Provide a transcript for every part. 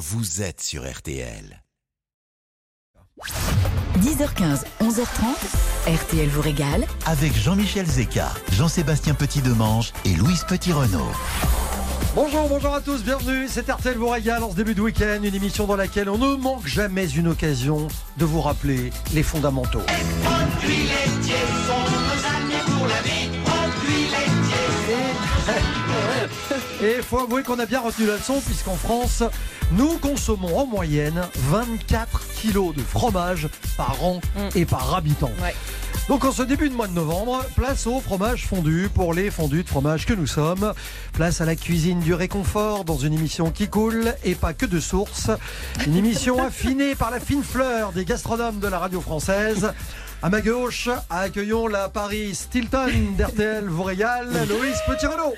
vous êtes sur RTL. 10h15, 11h30, RTL vous régale. Avec Jean-Michel Zeka, Jean-Sébastien Petit-Demange et Louise Petit-Renault. Bonjour, bonjour à tous, bienvenue. C'est RTL vous régale en ce début de week-end, une émission dans laquelle on ne manque jamais une occasion de vous rappeler les fondamentaux. Et il faut avouer qu'on a bien retenu la leçon puisqu'en France, nous consommons en moyenne 24 kilos de fromage par an et par habitant. Ouais. Donc en ce début de mois de novembre, place au fromage fondu pour les fondus de fromage que nous sommes. Place à la cuisine du réconfort dans une émission qui coule et pas que de source. Une émission affinée par la fine fleur des gastronomes de la radio française. À ma gauche, accueillons la Paris Stilton d'RTL vous régale, Loïs Petit-Renault.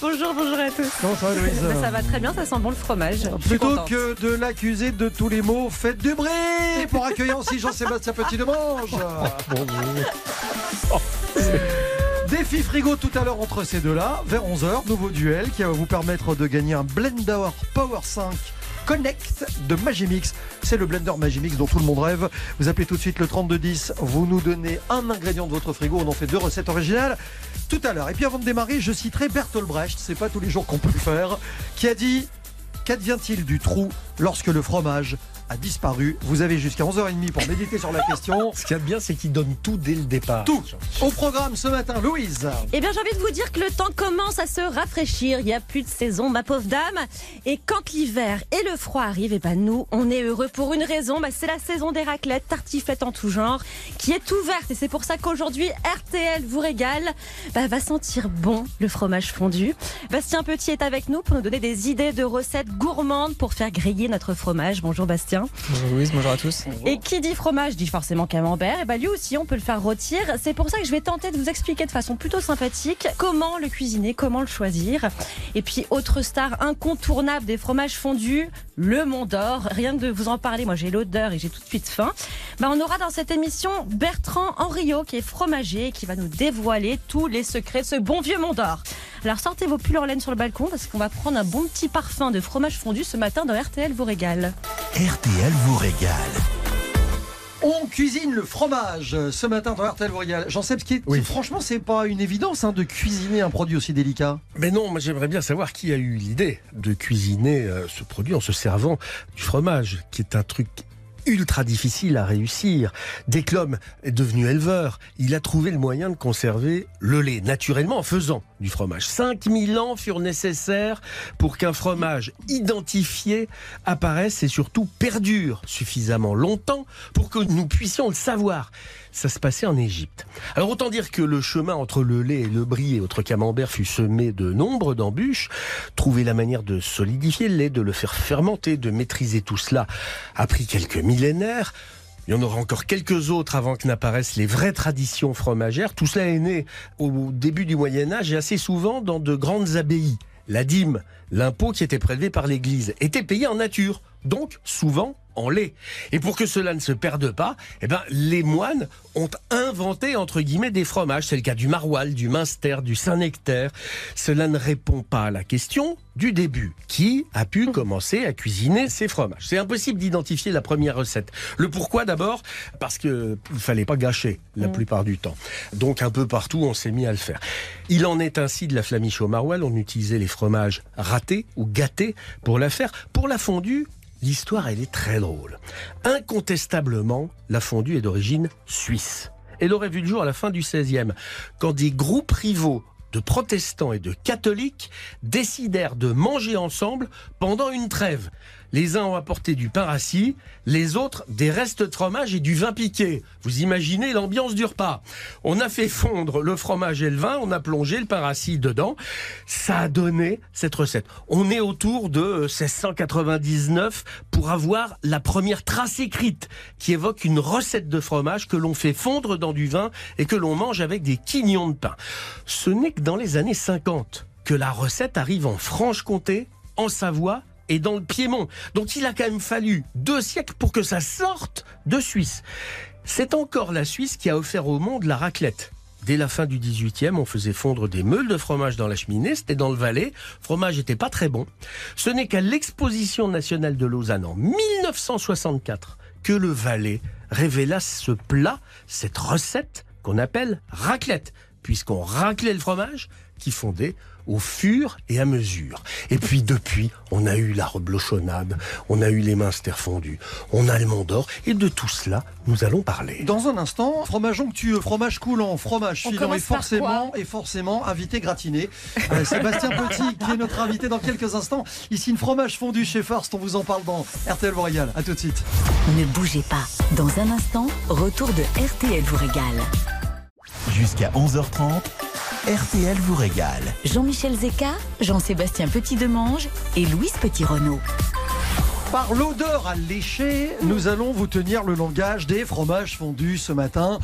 Bonjour, bonjour à tous. Comment ça va Loïse Bah, ça va très bien, ça sent bon le fromage. Plutôt que de l'accuser de tous les mots, faites du bruit pour accueillir aussi Jean-Sébastien Petit-Demange. Défi frigo tout à l'heure entre ces deux-là, vers 11h, nouveau duel qui va vous permettre de gagner un Blender Power 5 Connect de Magimix. C'est le blender Magimix dont tout le monde rêve. Vous appelez tout de suite le 3210, vous nous donnez un ingrédient de votre frigo, on en fait deux recettes originales tout à l'heure. Et puis avant de démarrer, je citerai Bertolt Brecht, c'est pas tous les jours qu'on peut le faire, qui a dit Qu'advient-il du trou lorsque le fromage a disparu Vous avez jusqu'à 11h30 pour méditer sur la question. Ce qu'il y a de bien, c'est qu'il donne tout dès le départ. Tout au programme ce matin, Louise. Eh bien, j'ai envie de vous dire que le temps commence à se rafraîchir. Il n'y a plus de saison, ma pauvre dame. Et quand l'hiver et le froid arrivent, eh ben nous, on est heureux pour une raison. Bah, c'est la saison des raclettes, tartiflettes en tout genre, qui est ouverte. Et c'est pour ça qu'aujourd'hui, RTL vous régale. Bah, va sentir bon le fromage fondu. Bastien Petit est avec nous pour nous donner des idées de recettes gourmandes pour faire griller notre fromage. Bonjour Bastien. Bonjour Louise, bonjour à tous. Et qui dit fromage dit forcément camembert. Et bah lui aussi, on peut le faire rôtir. C'est pour ça que je vais tenter de vous expliquer de façon plutôt sympathique comment le cuisiner, comment le choisir. Et puis autre star incontournable des fromages fondus, le Mont d'Or. Rien que de vous en parler, moi j'ai l'odeur et j'ai tout de suite faim. Bah on aura dans cette émission Bertrand Henriot qui est fromager et qui va nous dévoiler tous les secrets de ce bon vieux Mont d'Or. Alors sortez vos pulls en laine sur le balcon parce qu'on va prendre un bon petit parfum de fromage fondu ce matin dans RTL vous régale. RTL vous régale. On cuisine le fromage euh, ce matin dans RTL vous régale. J'en sais ce qui est. Oui. Franchement, c'est pas une évidence hein, de cuisiner un produit aussi délicat. Mais non, moi j'aimerais bien savoir qui a eu l'idée de cuisiner euh, ce produit en se servant du fromage, qui est un truc ultra difficile à réussir. Dès que l'homme est devenu éleveur, il a trouvé le moyen de conserver le lait, naturellement en faisant du fromage. 5000 ans furent nécessaires pour qu'un fromage identifié apparaisse et surtout perdure suffisamment longtemps pour que nous puissions le savoir. Ça se passait en Égypte. Alors autant dire que le chemin entre le lait et le brie et autres camembert fut semé de nombre d'embûches. Trouver la manière de solidifier le lait, de le faire fermenter, de maîtriser tout cela a pris quelques millénaires. Il y en aura encore quelques autres avant que n'apparaissent les vraies traditions fromagères. Tout cela est né au début du Moyen Âge et assez souvent dans de grandes abbayes. La dîme, l'impôt qui était prélevé par l'Église, était payé en nature, donc souvent en lait. Et pour que cela ne se perde pas, eh ben, les moines ont inventé, entre guillemets, des fromages. C'est le cas du maroilles, du minster, du Saint-Nectaire. Cela ne répond pas à la question du début. Qui a pu commencer à cuisiner ces fromages? C'est impossible d'identifier la première recette. Le pourquoi d'abord Parce que il fallait pas gâcher la plupart du temps. Donc un peu partout, on s'est mis à le faire. Il en est ainsi de la flamiche au maroilles. On utilisait les fromages ratés ou gâtés pour la faire. Pour la fondue, L'histoire, elle est très drôle. Incontestablement, la fondue est d'origine suisse. Elle aurait vu le jour à la fin du XVIe, quand des groupes rivaux de protestants et de catholiques décidèrent de manger ensemble pendant une trêve. Les uns ont apporté du pain rassis, les autres des restes de fromage et du vin piqué. Vous imaginez l'ambiance du repas. On a fait fondre le fromage et le vin, on a plongé le pain rassis dedans. Ça a donné cette recette. On est autour de 1699 pour avoir la première trace écrite qui évoque une recette de fromage que l'on fait fondre dans du vin et que l'on mange avec des quignons de pain. Ce n'est que dans les années 50 que la recette arrive en Franche-Comté, en Savoie et dans le Piémont. Donc il a quand même fallu deux siècles pour que ça sorte de Suisse. C'est encore la Suisse qui a offert au monde la raclette. Dès la fin du 18e, on faisait fondre des meules de fromage dans la cheminée. C'était dans le Valais. Le fromage n'était pas très bon. Ce n'est qu'à l'exposition nationale de Lausanne en 1964 que le Valais révéla ce plat, cette recette qu'on appelle raclette, puisqu'on raclait le fromage qui fondait au fur et à mesure. Et puis depuis, on a eu la reblochonnade, on a eu les minster fondus, on a le Mont d'Or, et de tout cela, nous allons parler. Dans un instant, fromage onctueux, fromage coulant, fromage On filant et forcément, et forcément, invité gratiné. Euh, Sébastien Petit, qui est notre invité dans quelques instants. Ici, une fromage fondu chez First, on vous en parle dans RTL Royal. À tout de suite. Ne bougez pas. Dans un instant, retour de RTL vous régale. Jusqu'à 11h30, RTL vous régale. Jean-Michel Zeka, Jean-Sébastien Petit-Demange et Louise Petit-Renault. Par l'odeur à lécher, nous allons vous tenir le langage des fromages fondus ce matin.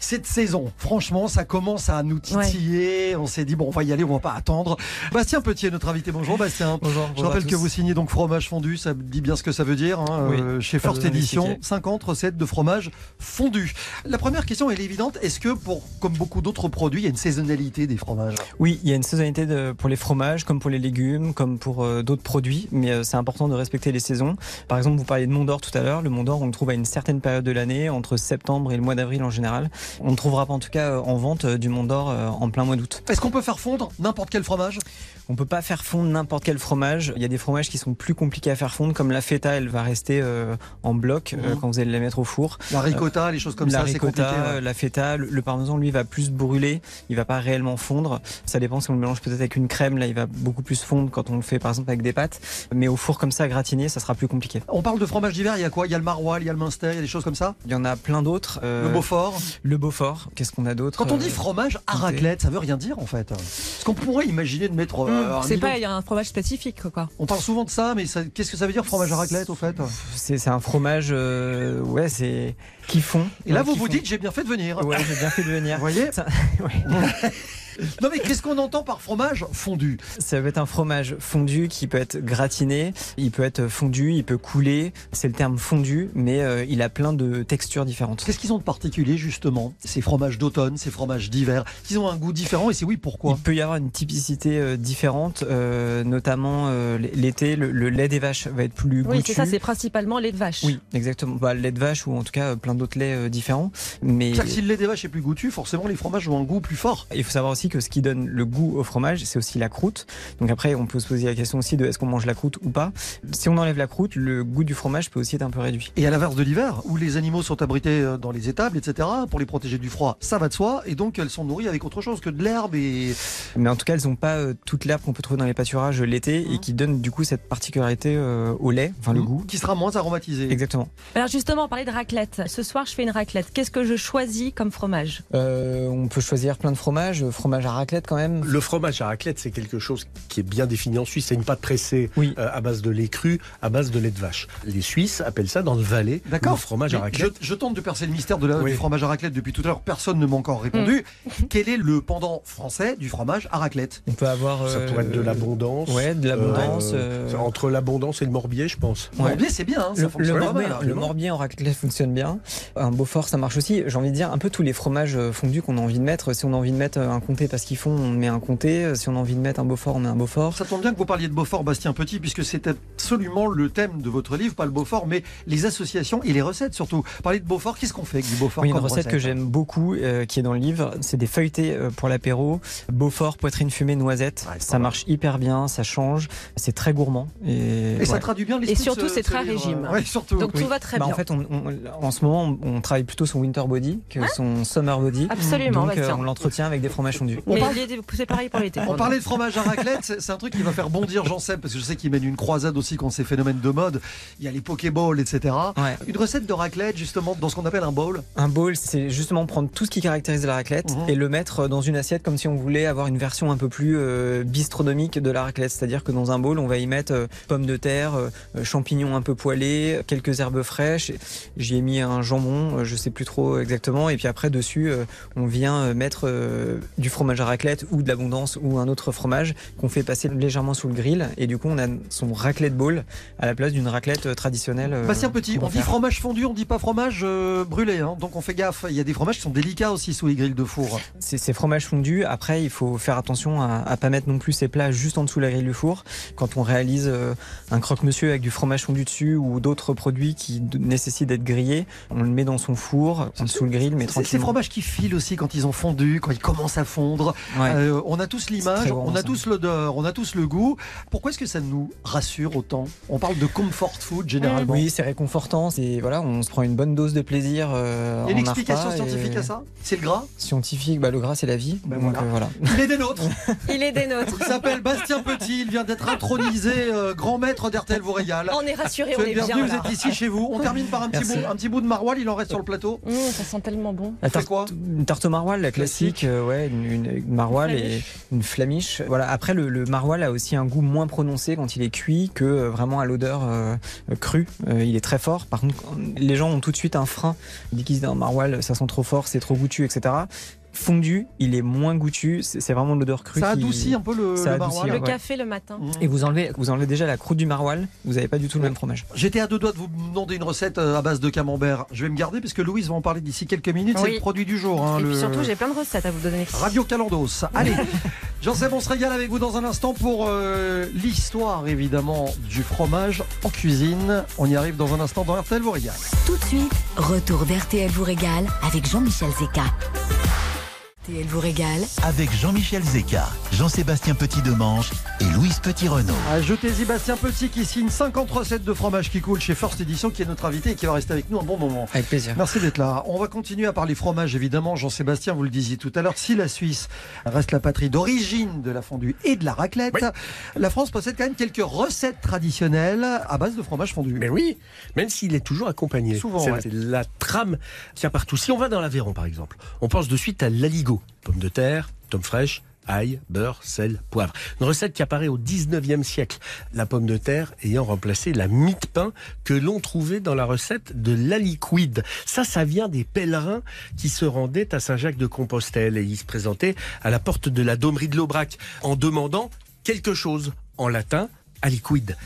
Cette saison, franchement, ça commence à nous titiller. On s'est dit, bon, on va y aller, on va pas attendre. Bastien Petit est notre invité. Bonjour, Bastien. Bonjour. Je rappelle que vous signez donc fromage fondu, ça dit bien ce que ça veut dire. hein, Oui, euh, chez First Edition, d'expliquer. 50 recettes de fromage fondu. La première question, elle est évidente. Est-ce que, pour, comme beaucoup d'autres produits, il y a une saisonnalité des fromages? Oui, il y a une saisonnalité de- pour les fromages, comme pour les légumes, comme pour euh, d'autres produits, mais euh, c'est important de respecter les saisons. Par exemple, vous parliez de Mont d'Or tout à l'heure. Le Mont d'Or, on le trouve à une certaine période de l'année, entre septembre et le mois d'avril en général. On ne trouvera pas en tout cas euh, en vente euh, du Mont d'Or euh, en plein mois d'août. Est-ce qu'on peut faire fondre n'importe quel fromage? On peut pas faire fondre n'importe quel fromage. Il y a des fromages qui sont plus compliqués à faire fondre, comme la feta, elle va rester euh, en bloc euh, Mhm. quand vous allez la mettre au four. La ricotta, les choses comme la ça, c'est compliqué. ouais. la feta, le, le parmesan, lui, va plus brûler. Il va pas réellement fondre. Ça dépend si on le mélange peut-être avec une crème. Là, il va beaucoup plus fondre quand on le fait, par exemple, avec des pâtes. Mais au four comme ça, gratiné, ça sera plus compliqué. On parle de fromage d'hiver, il y a quoi? Il y a le maroilles, il y a le minster, il y a des choses comme ça? Il y en a plein d'autres. Euh, Le Beaufort? Le Beaufort. Qu'est-ce qu'on a d'autre Quand on Euh, dit fromage à raclette, ça veut rien dire en fait. Parce qu'on pourrait imaginer de mettre. Euh, C'est pas, il y a un fromage spécifique, quoi. On parle souvent de ça, mais qu'est-ce que ça veut dire fromage à raclette au fait? C'est c'est un fromage, euh, ouais, c'est qui fond. Et là, Ouais, vous vous dites, j'ai bien fait de venir. Ouais, j'ai bien fait de venir. Vous voyez? Ça- ouais. Non, mais qu'est-ce qu'on entend par fromage fondu? Ça peut être un fromage fondu qui peut être gratiné, il peut être fondu, il peut couler. C'est le terme fondu, mais euh, il a plein de textures différentes. Qu'est-ce qu'ils ont de particulier justement? Ces fromages d'automne, ces fromages d'hiver Ils ont un goût différent et c'est oui, pourquoi? Il peut y avoir une typicité euh, différente, euh, notamment euh, l'été, le, le lait des vaches va être plus Oui, goûtu. c'est ça, c'est principalement lait de vache. Oui, exactement. Bah, le lait de vache ou en tout cas euh, plein d'autres laits euh, différents. Mais C'est-à-dire que si le lait des vaches est plus goûtu, forcément les fromages ont un goût plus fort. il faut savoir aussi que ce qui donne le goût au fromage, c'est aussi la croûte. Donc après, on peut se poser la question aussi de est-ce qu'on mange la croûte ou pas. Si on enlève la croûte, le goût du fromage peut aussi être un peu réduit. Et à l'inverse de l'hiver, où les animaux sont abrités euh, dans les étables, etc., pour les protéger du froid, ça va de soi, et donc elles sont nourries avec autre chose que de l'herbe et Mais en tout cas, elles n'ont pas euh, toute l'herbe qu'on peut trouver dans les pâturages l'été et qui donne du coup cette particularité euh, au lait, enfin le goût. qui sera moins aromatisé. Exactement. Alors justement, on parlait de raclette. Ce soir, je fais une raclette. Qu'est-ce que je choisis comme fromage? Euh, on peut choisir plein de fromages, euh, fromage à raclette quand même. Le fromage à raclette, c'est quelque chose qui est bien défini en Suisse. C'est une pâte pressée Oui. euh, à base de lait cru, à base de lait de vache. Les Suisses appellent ça dans le Valais D'accord. le fromage à Mais raclette. Je, je tente de percer le mystère de la- Oui. du fromage à raclette depuis tout à l'heure. Personne ne m'a encore répondu. Mm. Quel est le pendant français du fromage à raclette? On peut avoir. Ça euh, pourrait être de l'abondance. Ouais, de l'abondance. Euh, euh, Entre l'abondance et le morbier, je pense. Ouais. Morbier, c'est bien. hein, ça Le, fonctionne le pas morbier, mal, le morbier en raclette fonctionne bien. Un Beaufort, ça marche aussi. J'ai envie de dire un peu tous les fromages euh, fondus qu'on a envie de mettre. Si on a envie de mettre un comté parce qu'ils font, on met un comté. Si on a envie de mettre un Beaufort, on met un Beaufort. Ça tombe bien que vous parliez de Beaufort, Bastien Petit, puisque c'est absolument le thème de votre livre, pas le Beaufort, mais les associations et les recettes surtout. Parler de Beaufort, qu'est-ce qu'on fait avec du Beaufort Oui, une comme recette que j'aime beaucoup, euh, qui est dans le livre, c'est des feuilletés euh, pour l'apéro. Beaufort, poitrine fumée, noisette. Ouais, ça marche hyper bien, ça change. C'est très gourmand. Et, Et ça traduit bien l'esprit Et surtout, c'est ce très régime. Ouais, surtout. Donc Oui. tout va très Bah, bien. en fait, on, on- en ce moment, on, travaille plutôt son winter body que son summer body. Absolument, Donc, euh, Bastien. on l'entretient avec des fromages on Mais parle- les- c'est pareil pour l'été. On parlait de fromage à raclette, c'est un truc qui va faire bondir Jean-Seb, parce que je sais qu'il mène une croisade aussi contre ces phénomènes de mode. Il y a les Pokéballs, etc. Ouais. Une recette de raclette, justement, dans ce qu'on appelle un bowl? Un bowl, c'est justement prendre tout ce qui caractérise la raclette Mhm. et le mettre dans une assiette comme si on voulait avoir une version un peu plus euh, bistronomique de la raclette. C'est-à-dire que dans un bowl, on va y mettre euh, pommes de terre, euh, champignons un peu poêlés, quelques herbes fraîches. J'y ai mis un jambon, euh, je sais plus trop exactement. Et puis après, dessus, euh, on vient euh, mettre euh, du fromage fromage à raclette ou de l'abondance ou un autre fromage qu'on fait passer légèrement sous le grill et du coup on a son raclette bowl à la place d'une raclette euh, traditionnelle. euh, Bastien Petit, on dit fromage fondu, on dit pas fromage euh, brûlé, hein. donc on fait gaffe. Il y a des fromages qui sont délicats aussi sous les grilles de four. C'est c'est fromage fondu. Après, il faut faire attention à, à pas mettre non plus ces plats juste en dessous de la grille du four. Quand on réalise euh, un croque-monsieur avec du fromage fondu dessus ou d'autres produits qui nécessitent d'être grillés, on le met dans son four, en dessous le grill, mais C'est ces tranquillement. fromages qui filent aussi quand ils ont fondu, quand ils commencent à fondre. Ouais. Euh, on a tous l'image, bon, on a ça. tous l'odeur, on a tous le goût. Pourquoi est-ce que ça nous rassure autant? On parle de comfort food généralement. Oui, c'est réconfortant. C'est voilà, on se prend une bonne dose de plaisir. euh, Il y a une explication scientifique et- à ça? C'est le gras? Scientifique, bah, le gras c'est la vie. Ben Donc, voilà. euh, voilà. Il est des nôtres. Il est des nôtres. Il s'appelle Bastien Petit, il vient d'être intronisé euh, grand maître d'RTL vous régale. On est rassurés, on est bien bienvenu, là. vous êtes ici chez vous. On termine par un petit, bout, un petit bout de maroilles, il en reste sur le plateau. Mmh, ça sent tellement bon. La fait tarte, quoi? une tarte maroilles, la classique, euh, ouais, une, une- une maroilles Une et une flamiche. Voilà. Après, le, le maroilles a aussi un goût moins prononcé quand il est cuit que euh, vraiment à l'odeur euh, crue. Euh, il est très fort. Par contre, les gens ont tout de suite un frein. Ils disent un maroilles, ça sent trop fort, c'est trop goûtu, etc. Fondu, il est moins goûtu. C'est vraiment l'odeur crue. Ça qui- adoucit un peu le, Ça le adoucit, maroilles. Le ouais. café le matin. Mmh. Et vous enlevez, vous enlevez déjà la croûte du maroilles. Vous n'avez pas du tout le même fromage. J'étais à deux doigts de vous demander une recette euh, à base de camembert. Je vais me garder parce que Louise va en parler d'ici quelques minutes. C'est le produit du jour. hein, Et le- puis surtout, j'ai plein de recettes à vous donner. Radio Calandos. Allez, sais, on se régale avec vous dans un instant pour euh, l'histoire évidemment du fromage en cuisine. On y arrive dans un instant dans RTL vous régale. Tout de suite, retour d'RTL vous régale avec Jean-Michel Zeka. RTL vous régale Avec Jean-Michel Zeka, Jean-Sébastien Petit-Demange et Louise Petit-Renault. Ah, Jetez-y Bastien Petit qui signe 50 recettes de fromage qui coule chez First Edition qui est notre invité et qui va rester avec nous un bon moment. Avec plaisir. Merci d'être là. On va continuer à parler fromage, évidemment. Jean-Sébastien, vous le disiez tout à l'heure, si la Suisse reste la patrie d'origine de la fondue et de la raclette, Oui. la France possède quand même quelques recettes traditionnelles à base de fromage fondu. Mais oui, même s'il est toujours accompagné. Souvent, c'est ouais. c'est la trame qui a partout. Si on va dans l'Aveyron, par exemple, on pense de suite à l'aligot. Pommes de terre, tomes fraîches, ail, beurre, sel, poivre. Une recette qui apparaît au 19e siècle. La pomme de terre ayant remplacé la mie de pain que l'on trouvait dans la recette de l'aliquid. Ça, ça vient des pèlerins qui se rendaient à Saint-Jacques-de-Compostelle et ils se présentaient à la porte de la Domerie de l'Aubrac en demandant quelque chose en latin, aliquid.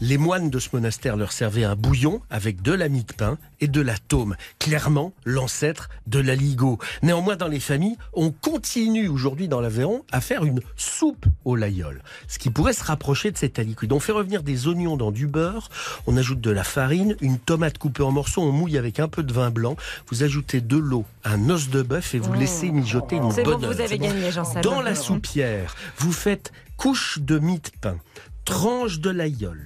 Les moines de ce monastère leur servaient un bouillon avec de la mie de pain et de la taume, clairement l'ancêtre de l'aligot. Néanmoins, dans les familles, on continue aujourd'hui dans l'Aveyron à faire une soupe au laïol, ce qui pourrait se rapprocher de cet aliquid. On fait revenir des oignons dans du beurre, on ajoute de la farine, une tomate coupée en morceaux, on mouille avec un peu de vin blanc, vous ajoutez de l'eau, un os de bœuf et vous Mmh. laissez mijoter une bonne bon, vous heure. avez gagné. Dans la soupière, vous faites couche de mie de pain, tranche de l'aïeul,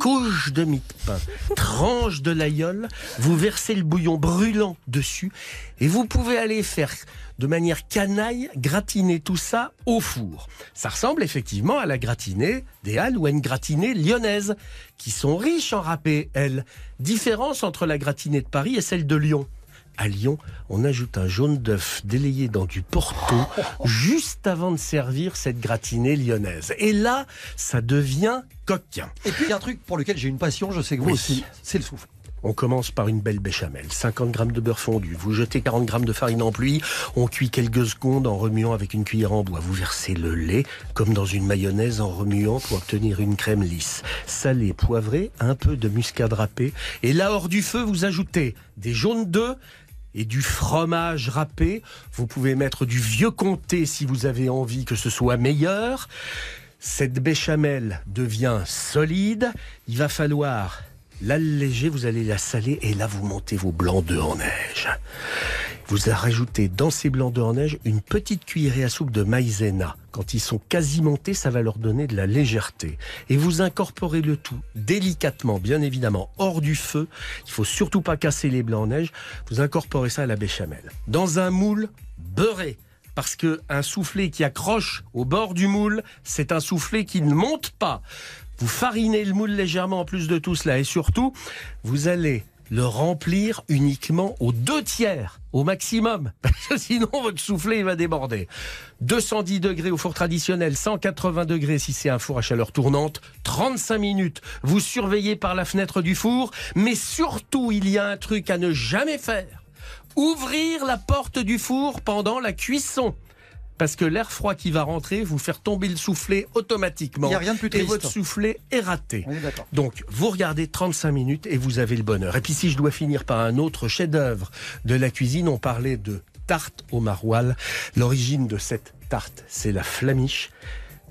couche de mie de pain, tranche de l'aïeul, vous versez le bouillon brûlant dessus et vous pouvez aller faire de manière canaille gratiner tout ça au four. Ça ressemble effectivement à la gratinée des Halles ou à une gratinée lyonnaise qui sont riches en râpé, elles. Différence entre la gratinée de Paris et celle de Lyon. À Lyon, on ajoute un jaune d'œuf délayé dans du porto juste avant de servir cette gratinée lyonnaise. Et là, ça devient coquin. Et puis il y a un truc pour lequel j'ai une passion, je sais que vous Oui. aussi, c'est le souffle. On commence par une belle béchamel, 50 grammes de beurre fondu, vous jetez 40 grammes de farine en pluie, on cuit quelques secondes en remuant avec une cuillère en bois, vous versez le lait comme dans une mayonnaise en remuant pour obtenir une crème lisse. Salé, poivré, un peu de muscade râpée, et là hors du feu vous ajoutez des jaunes d'œufs, et du fromage râpé. Vous pouvez mettre du vieux comté si vous avez envie que ce soit meilleur. Cette béchamel devient solide. Il va falloir l'alléger, vous allez la saler et là vous montez vos blancs d'œufs en neige. Vous rajoutez dans ces blancs d'œufs en neige une petite cuillerée à soupe de maïzena. Quand ils sont quasi montés, ça va leur donner de la légèreté. Et vous incorporez le tout délicatement, bien évidemment, hors du feu. Il faut surtout pas casser les blancs en neige. Vous incorporez ça à la béchamel. Dans un moule beurré. Parce que un soufflé qui accroche au bord du moule, c'est un soufflé qui ne monte pas. Vous farinez le moule légèrement en plus de tout cela. Et surtout, vous allez le remplir uniquement aux deux tiers, au maximum. Parce que sinon, votre soufflé il va déborder. 210 degrés au four traditionnel, 180 degrés si c'est un four à chaleur tournante, 35 minutes. Vous surveillez par la fenêtre du four, mais surtout, il y a un truc à ne jamais faire. Ouvrir la porte du four pendant la cuisson. Parce que l'air froid qui va rentrer, vous faire tomber le soufflet automatiquement. Il n'y a rien de plus Et triste. votre soufflet est raté. Oui. Donc, vous regardez 35 minutes et vous avez le bonheur. Et puis, si je dois finir par un autre chef-d'œuvre de la cuisine, on parlait de tarte au maroilles. L'origine de cette tarte, c'est la flamiche.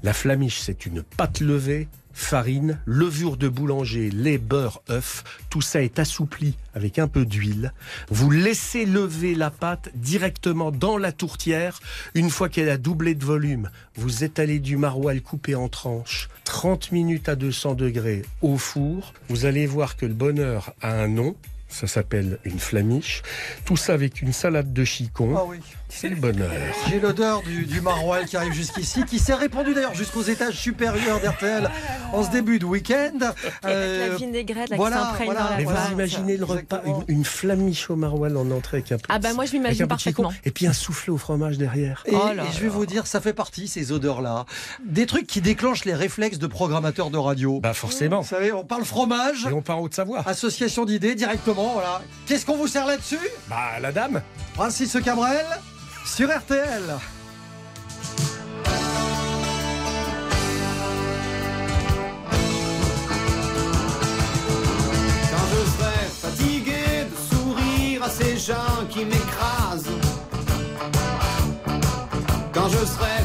La flamiche, c'est une pâte levée, farine, levure de boulanger, lait, beurre, œuf. Tout ça est assoupli avec un peu d'huile. Vous laissez lever la pâte directement dans la tourtière. Une fois qu'elle a doublé de volume, vous étalez du maroilles coupé en tranches. 30 minutes à 200 degrés au four. Vous allez voir que le bonheur a un nom. Ça s'appelle une flamiche. Tout ça avec une salade de chicon. Ah oui. C'est le bonheur. J'ai l'odeur du, du maroilles qui arrive jusqu'ici, qui s'est répandu d'ailleurs jusqu'aux étages supérieurs d'RTL en ce début de week-end. Avec Euh, la vinaigrette là, voilà, qui voilà. dans la Mais voilà. vous imaginez le repas, une, une flamiche au maroilles en entrée avec un peu Ah de- bah moi je m'imagine un peu de chicon. parfaitement. Et puis un soufflé au fromage derrière. Et, Oh et là je vais vous dire, ça fait partie, ces odeurs-là, des trucs qui déclenchent les réflexes de programmateurs de radio. Bah forcément. Vous savez, on parle fromage, Et on part en Haute-Savoie. association d'idées directement, voilà. Qu'est-ce qu'on vous sert là-dessus Bah la dame. Francis Cabrel sur RTL. Quand je serai fatigué de sourire à ces gens qui m'écrasent. Quand je serai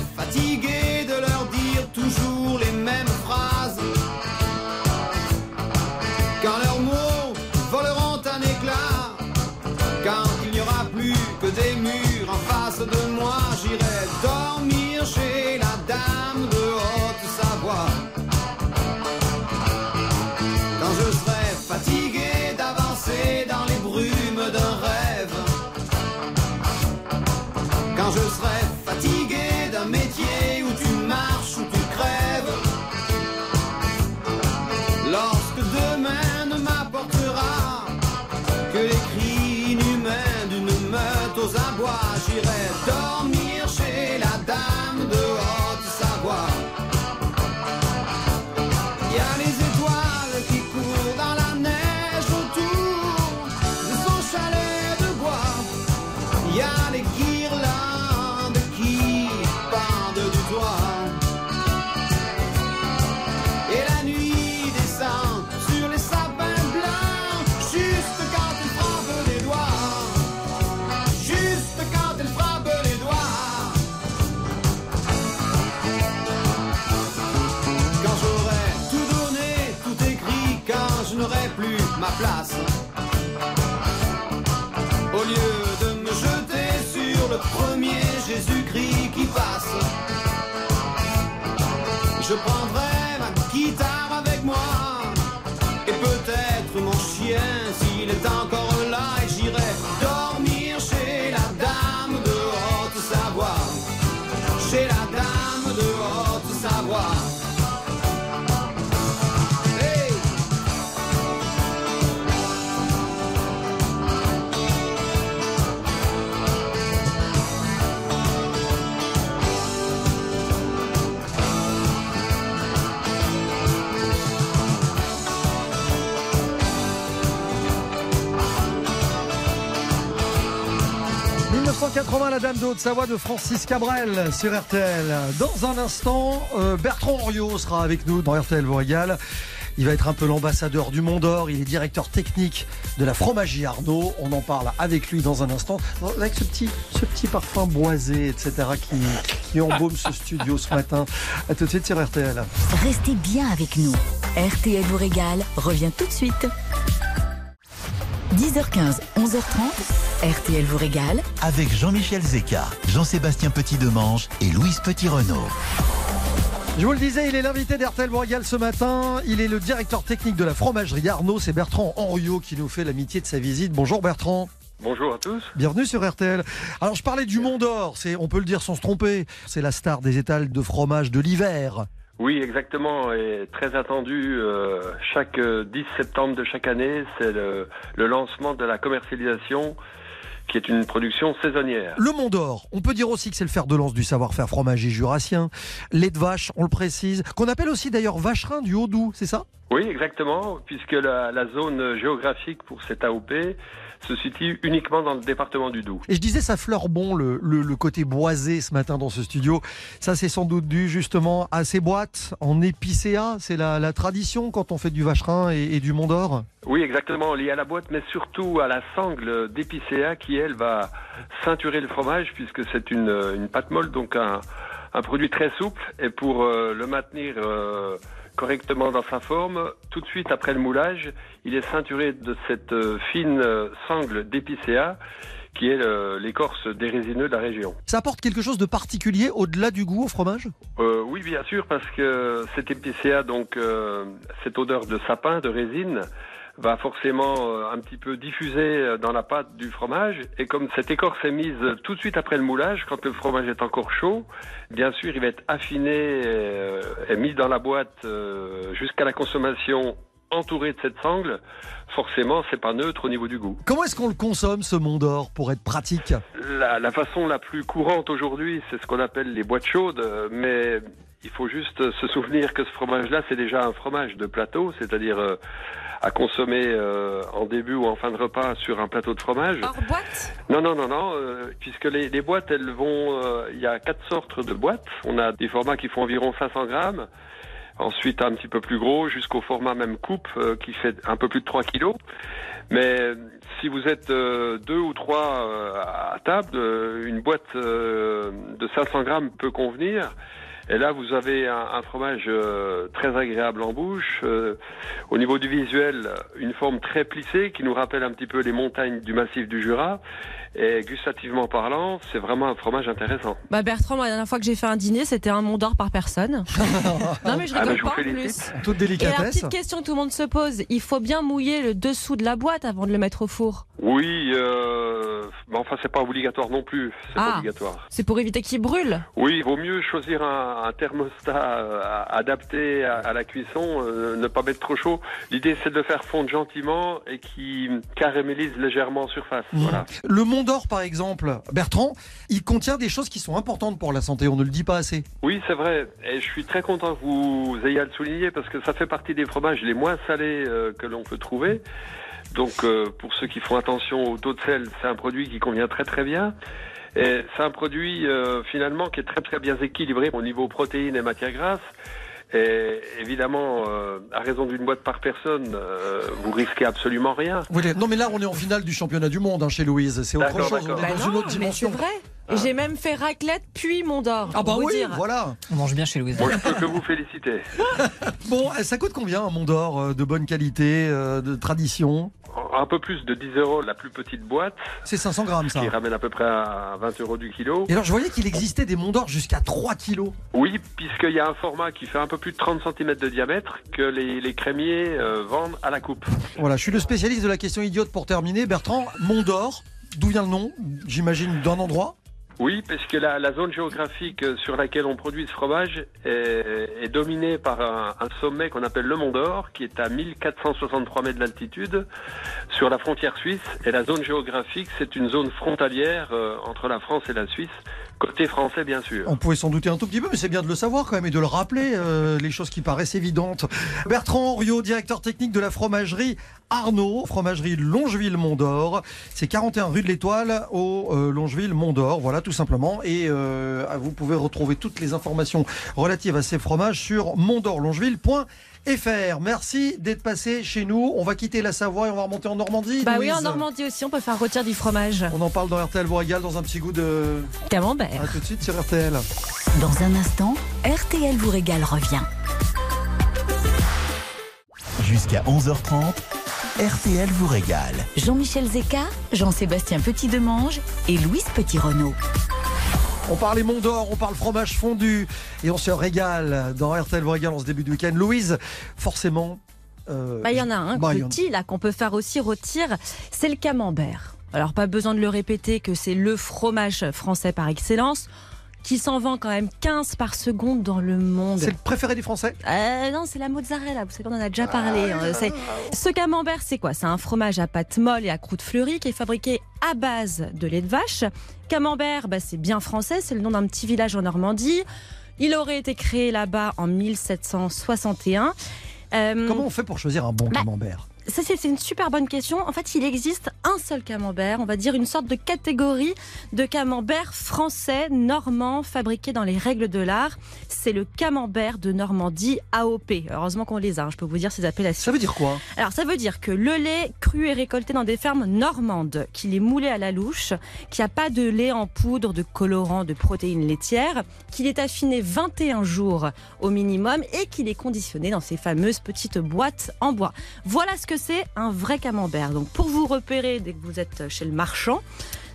Au lieu de me jeter sur le premier Jésus-Christ qui passe, je prendrai ma guitare avec moi. Et peut-être mon chien s'il est encore 1980, la Dame de Haute-Savoie de Francis Cabrel sur RTL. Dans un instant, euh, Bertrand Oriot sera avec nous dans RTL vous régale. Il va être un peu l'ambassadeur du Mont d'Or. Il est directeur technique de la fromagerie Arnaud. On en parle avec lui dans un instant. Avec ce petit, ce petit parfum boisé, etc., qui, qui embaume ce studio ce matin. À tout de suite sur RTL. Restez bien avec nous. RTL vous régale revient tout de suite. 10h15, 11h30, RTL vous régale Avec Jean-Michel Zeka, Jean-Sébastien Petit-Demange et Louise Petit-Renault. Je vous le disais, il est l'invité d'RTL Borégal ce matin. Il est le directeur technique de la fromagerie Arnaud. C'est Bertrand Henriot qui nous fait l'amitié de sa visite. Bonjour Bertrand. Bonjour à tous. Bienvenue sur RTL. Alors je parlais du Mont d'Or, c'est, on peut le dire sans se tromper, c'est la star des étals de fromage de l'hiver. Oui, exactement, et très attendu. euh, chaque euh, 10 septembre de chaque année, c'est le, le lancement de la commercialisation, qui est une production saisonnière. Le Mont d'Or, on peut dire aussi que c'est le fer de lance du savoir-faire fromager jurassien. Lait de vache, on le précise, qu'on appelle aussi d'ailleurs vacherin du Haut-Doubs, c'est ça? Oui, exactement, puisque la, la zone géographique pour cette AOP se situe uniquement dans le département du Doubs. Et je disais, ça fleure bon le, le- le côté boisé ce matin dans ce studio. Ça, c'est sans doute dû justement à ces boîtes en épicéa. C'est la, la tradition quand on fait du vacherin et, et du Mont d'Or? Oui, exactement, lié à la boîte, mais surtout à la sangle d'épicéa qui, elle, va ceinturer le fromage, puisque c'est une, une pâte molle, donc un, un produit très souple. Et pour euh, le maintenir euh, correctement dans sa forme, tout de suite après le moulage, il est ceinturé de cette euh, fine euh, sangle d'épicéa qui est le- l'écorce des résineux de la région. Ça apporte quelque chose de particulier au-delà du goût au fromage? Euh, oui, bien sûr, parce que cet épicéa, donc euh, cette odeur de sapin, de résine, va forcément euh, un petit peu diffuser euh, dans la pâte du fromage. Et comme cette écorce est mise tout de suite après le moulage, quand le fromage est encore chaud, bien sûr, il va être affiné et, euh, mis dans la boîte euh, jusqu'à la consommation entouré de cette sangle. Forcément, c'est pas neutre au niveau du goût. Comment est-ce qu'on le consomme ce Mont d'Or pour être pratique? La, la façon la plus courante aujourd'hui, c'est ce qu'on appelle les boîtes chaudes, euh, mais il faut juste se souvenir que ce fromage-là, c'est déjà un fromage de plateau, c'est-à-dire euh, à consommer euh, en début ou en fin de repas sur un plateau de fromage. Hors boîte? Non, non, non, non, euh, puisque les, les boîtes, elles vont... euh, Il y a quatre sortes de boîtes. On a des formats qui font environ 500 grammes. Ensuite, un petit peu plus gros, jusqu'au format même coupe, euh, qui fait un peu plus de 3 kilos. Mais si vous êtes euh, deux ou trois euh, à table, euh, une boîte euh, de 500 grammes peut convenir. Et là, vous avez un, fromage euh, très agréable en bouche. Euh, au niveau du visuel, une forme très plissée qui nous rappelle un petit peu les montagnes du massif du Jura. Et gustativement parlant, c'est vraiment un fromage intéressant. Bah Bertrand, moi, la dernière fois que j'ai fait un dîner, c'était un Mont d'Or par personne. non mais je Ah, bah, rigole je vous pas en plus. Toute Et la délicatesse. petite question que tout le monde se pose, il faut bien mouiller le dessous de la boîte avant de le mettre au four. Oui, euh, mais enfin, c'est pas obligatoire non plus. C'est pas Ah. obligatoire. C'est pour éviter qu'il brûle. Oui, il vaut mieux choisir un, un thermostat euh, adapté à, à la cuisson, euh, ne pas mettre trop chaud. L'idée, c'est de le faire fondre gentiment et qui caramélise légèrement en surface. Mmh. Voilà. Le Mont d'Or, par exemple, Bertrand, il contient des choses qui sont importantes pour la santé. On ne le dit pas assez. Oui, c'est vrai. Et je suis très content que vous ayez à le souligner parce que ça fait partie des fromages les moins salés euh, que l'on peut trouver. Donc, euh, pour ceux qui font attention au taux de sel, c'est un produit qui convient très très bien. Et c'est un produit euh, finalement qui est très très bien équilibré au niveau protéines et matières grasses. Et évidemment, euh, à raison d'une boîte par personne, euh, vous risquez absolument rien. Oui, Non, mais là, on est en finale du championnat du monde hein, chez Louise. C'est autre chose. On est Bah dans non, une autre dimension. J'ai même fait raclette puis Mont d'Or. Ah bah oui, dire. voilà. On mange bien chez Louise. Moi, je peux que vous féliciter. Bon, ça coûte combien un Mont d'Or euh, de bonne qualité, de tradition? Un peu plus de 10 euros la plus petite boîte, C'est 500 grammes, ça. qui ramène à peu près à 20 euros du kilo. Et alors, je voyais qu'il existait des Monts d'Or jusqu'à 3 kilos. Oui, puisqu'il y a un format qui fait un peu plus de 30 cm de diamètre que les, les crémiers euh, vendent à la coupe. Voilà, je suis le spécialiste de la question idiote pour terminer. Bertrand, Mont d'Or, d'où vient le nom? J'imagine d'un endroit Oui, parce que la, zone géographique euh, sur laquelle on produit ce fromage est, dominée par un, un sommet qu'on appelle le Mont d'Or, qui est à 1463 mètres d'altitude sur la frontière suisse. Et la zone géographique, c'est une zone frontalière euh, entre la France et la Suisse, côté français bien sûr. On pouvait s'en douter un tout petit peu, mais c'est bien de le savoir quand même et de le rappeler, euh, les choses qui paraissent évidentes. Bertrand Henriot, directeur technique de la fromagerie Arnaud, fromagerie Longeville-Mont d'Or. C'est 41 rue de l'Étoile au euh, Longeville-Mont d'Or, voilà tout simplement. Et euh, vous pouvez retrouver toutes les informations relatives à ces fromages sur montdorlongeville.fr. Merci d'être passé chez nous. On va quitter la Savoie et on va remonter en Normandie. Bah oui, en. Normandie aussi, on peut faire rôtir du fromage. On en parle dans RTL vous régale dans un petit goût de... Camembert. À tout de suite sur RTL. Dans un instant, RTL vous régale revient. Jusqu'à 11h30, RTL vous régale. Jean-Michel Zeka, Jean-Sébastien Petit-Demange et Louise Petit-Renault. On parle les Monts d'Or, on parle fromage fondu et on se régale dans RTL vous régale en ce début de week-end. Louise, forcément. euh, Bah, il y en a un bah, petit là qu'on peut faire aussi rôtir, c'est le camembert. Alors pas besoin de le répéter que c'est le fromage français par excellence, qui s'en vend quand même 15 par seconde dans le monde. C'est le préféré des Français? Euh, non, c'est la mozzarella, vous savez qu'on en a déjà parlé. hein. C'est- Ce camembert, c'est quoi? C'est un fromage à pâte molle et à croûte fleurie qui est fabriqué à base de lait de vache. Camembert, bah, c'est bien français, c'est le nom d'un petit village en Normandie. Il aurait été créé là-bas en 1761. Euh, Comment on fait pour choisir un bon Bah, camembert? Ça, c'est une super bonne question. En fait, il existe un seul camembert, on va dire une sorte de catégorie de camembert français, normand, fabriqué dans les règles de l'art. C'est le camembert de Normandie AOP. Heureusement qu'on les a, hein, je peux vous dire ces appellations. Ça veut dire quoi? Alors, ça veut dire que le lait cru est récolté dans des fermes normandes, qu'il est moulé à la louche, qu'il n'y a pas de lait en poudre, de colorant, de protéines laitières, qu'il est affiné 21 jours au minimum et qu'il est conditionné dans ces fameuses petites boîtes en bois. Voilà ce que c'est un vrai camembert. Donc, pour vous repérer dès que vous êtes chez le marchand,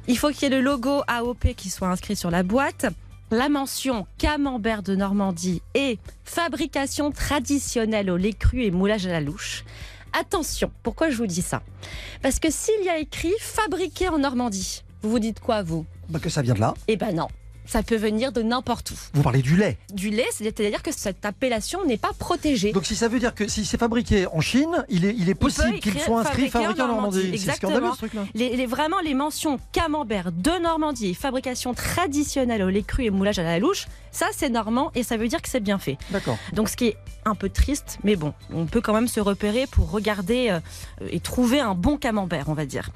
il faut qu'il y ait le logo AOP qui soit inscrit sur la boîte. La mention camembert de Normandie et fabrication traditionnelle au lait cru et moulage à la louche. Attention, pourquoi je vous dis ça? Parce que s'il y a écrit fabriqué en Normandie, vous vous dites quoi vous? Bah, Que ça vient de là. Eh ben non, ça peut venir de n'importe où. Vous parlez du lait. Du lait, c'est-à-dire que cette appellation n'est pas protégée. Donc si ça veut dire que si c'est fabriqué en Chine, il est, il est possible qu'il soit inscrit fabriqué en Normandie. Normandie. C'est scandaleux ce truc-là. Les, les- vraiment les mentions camembert de Normandie fabrication traditionnelle au lait cru et moulage à la louche, ça c'est normand et ça veut dire que c'est bien fait. D'accord. Donc ce qui est un peu triste, mais bon, on peut quand même se repérer pour regarder euh, et trouver un bon camembert, on va dire.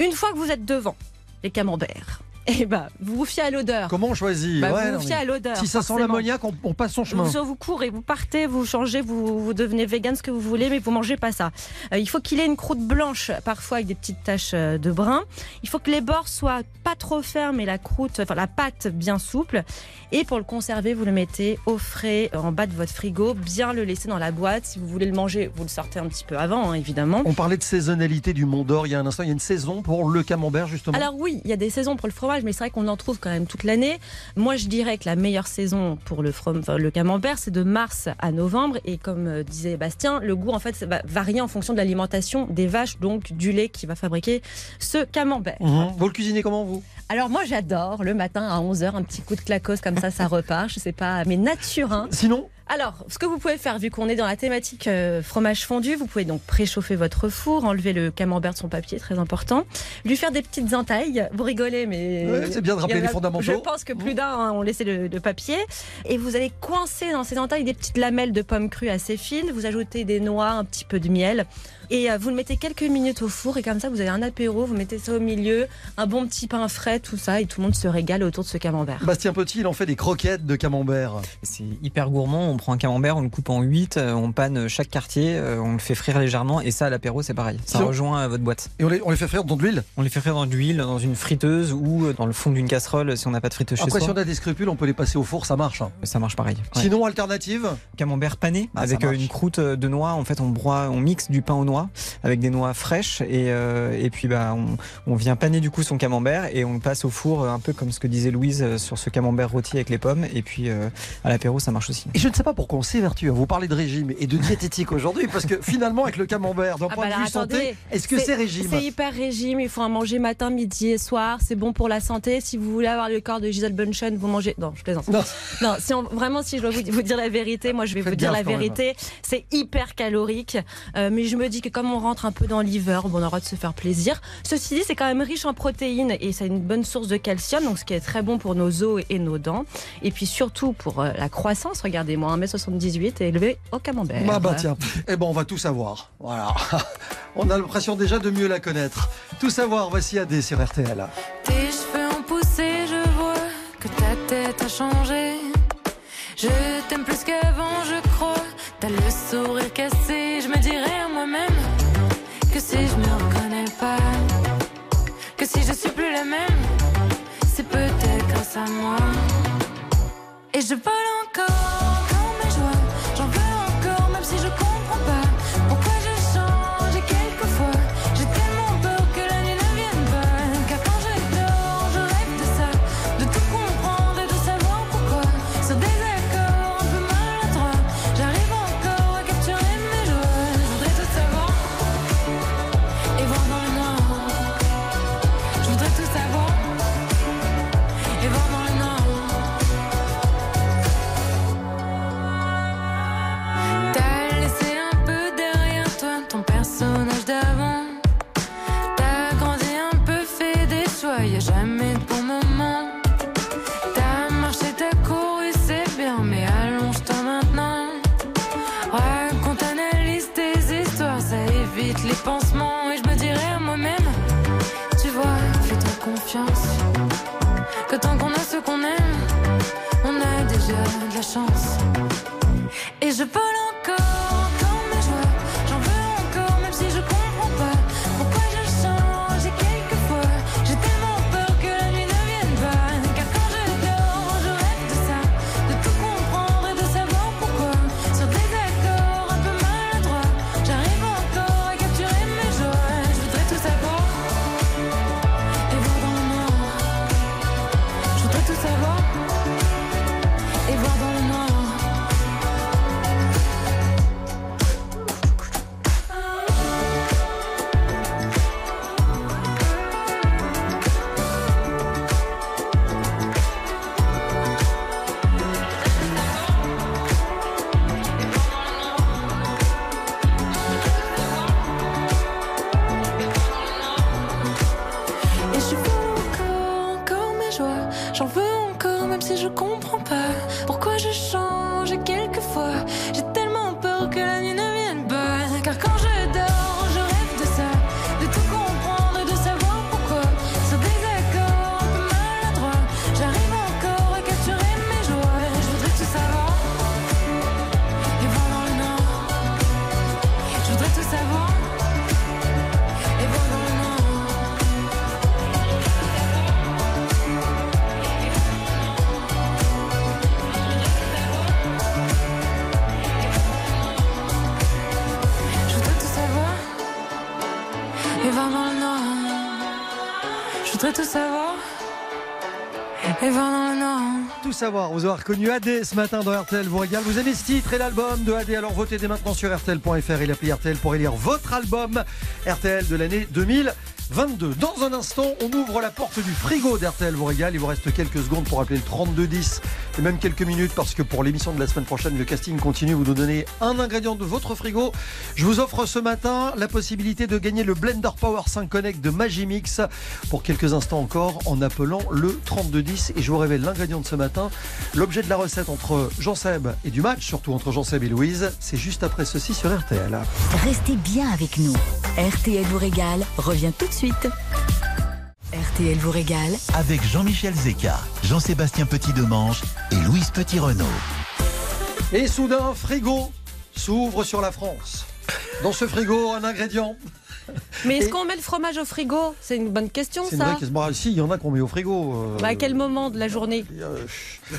Une fois que vous êtes devant les camemberts, eh ben, vous vous fiez à l'odeur. Comment on choisit Bah, Ouais, vous vous fiez à l'odeur. Si ça sent l'ammoniac, on, on passe son chemin. Vous, vous courez, vous partez, vous changez, vous, vous devenez vegan, ce que vous voulez, mais vous mangez pas ça. Euh, il faut qu'il ait une croûte blanche, parfois avec des petites taches euh, de brun. Il faut que les bords soient pas trop fermes et la croûte, enfin la pâte bien souple. Et pour le conserver, vous le mettez au frais euh, en bas de votre frigo, bien le laisser dans la boîte. Si vous voulez le manger, vous le sortez un petit peu avant, hein, évidemment. On parlait de saisonnalité du Mont d'Or il y a un instant. Il y a une saison pour le camembert justement. Alors oui, il y a des saisons pour le fromage, mais c'est vrai qu'on en trouve quand même toute l'année. Moi, je dirais que la meilleure saison pour le, from- le camembert, c'est de mars à novembre. Et comme euh, disait Bastien, le goût en fait va varier en fonction de l'alimentation des vaches, donc du lait qui va fabriquer ce camembert. Vous le cuisinez comment vous? Alors moi, j'adore le matin à 11h, un petit coup de clacos comme ça, ça repart. Je sais pas, mais nature. Hein. Sinon, Alors, ce que vous pouvez faire, vu qu'on est dans la thématique euh, fromage fondu, vous pouvez donc préchauffer votre four, enlever le camembert de son papier, très important, lui faire des petites entailles. Vous rigolez, mais Ouais, c'est bien de rappeler les fondamentaux. Je pense que plus d'un hein, ont laissé le, le papier. Et vous allez coincer dans ces entailles des petites lamelles de pommes crues assez fines. Vous ajoutez des noix, un petit peu de miel. Et euh, vous le mettez quelques minutes au four. Et comme ça, vous avez un apéro. Vous mettez ça au milieu. Un bon petit pain frais, tout ça. Et tout le monde se régale autour de ce camembert. Bastien Petit, il en fait des croquettes de camembert. C'est hyper gourmand. On prend un camembert, on le coupe en 8, on panne chaque quartier, euh, on le fait frire légèrement et ça à l'apéro c'est pareil. Ça Si on- rejoint euh, votre boîte. Et on les, on les fait frire dans de l'huile? On les fait frire dans de l'huile, dans une friteuse ou euh, dans le fond d'une casserole si on n'a pas de friteuse chez si soi. on a des scrupules, on peut les passer au four, ça marche. hein. Ça marche pareil. Ouais. Sinon, alternative? Camembert pané Ah, avec euh, une croûte euh, de noix. En fait, on broie, on mixe du pain aux noix avec des noix fraîches et, euh, et puis bah on, on vient paner du coup son camembert et on le passe au four euh, un peu comme ce que disait Louise euh, sur ce camembert rôti avec les pommes et puis euh, à l'apéro ça marche aussi. Et je ne sais pas pourquoi on s'évertue à vous parler de régime et de diététique aujourd'hui, parce que finalement, avec le camembert, d'un Ah point bah de vue santé, attendez, est-ce que c'est régime C'est hyper régime, il faut en manger matin, midi et soir, c'est bon pour la santé. Si vous voulez avoir le corps de Gisèle Bunchen, vous mangez... Non, je plaisante. Non. Non, si on- vraiment, si je dois vous, dire la vérité, moi je vais Faites vous dire la vérité. C'est hyper calorique, euh, mais je me dis que comme on rentre un peu dans l'hiver, bon, on aura le droit de se faire plaisir. Ceci dit, c'est quand même riche en protéines et c'est une bonne source de calcium, donc ce qui est très bon pour nos os et nos dents. Et puis surtout pour euh, la croissance, regardez-moi, 1m78 et élevé au camembert. Bah, bah tiens, eh ben on va tout savoir. Voilà. On a l'impression déjà de mieux la connaître. Tout savoir, voici AD sur RTL. Tes cheveux ont poussé, je vois que ta tête a changé. Je t'aime plus qu'avant, je crois. T'as le sourire moi. Et je vole vous avoir reconnu AD ce matin dans RTL vous. Vous aimez ce titre et l'album de AD, alors votez dès maintenant sur RTL.fr et l'appli RTL pour élire votre album RTL de l'année 2022. Dans un instant, on ouvre la porte du frigo d'RTL vous régale. Il vous reste quelques secondes pour appeler le 3210 et même quelques minutes parce que pour l'émission de la semaine prochaine, le casting continue. Vous nous donnez un ingrédient de votre frigo. Je vous offre ce matin la possibilité de gagner le Blender Power 5 Connect de Magimix pour quelques instants encore en appelant le 3210 et je vous révèle l'ingrédient de ce matin. L'objet de la recette entre Jean-Seb et du match, surtout entre Jean-Seb et Louise, c'est juste après ceci sur RTL. Restez bien avec nous. RTL vous régale revient tout de suite. RTL vous régale Avec Jean-Michel Zeka, Jean-Sébastien Petit-Demange et Louise Petit-Renault. Et soudain, frigo s'ouvre sur la France. Dans ce frigo, un ingrédient. Mais est-ce Et- qu'on met le fromage au frigo? C'est une bonne question, C'est une ça. vraie question. Bah, si, il y en a qu'on met au frigo. euh, Bah, à quel moment de la journée? Euh,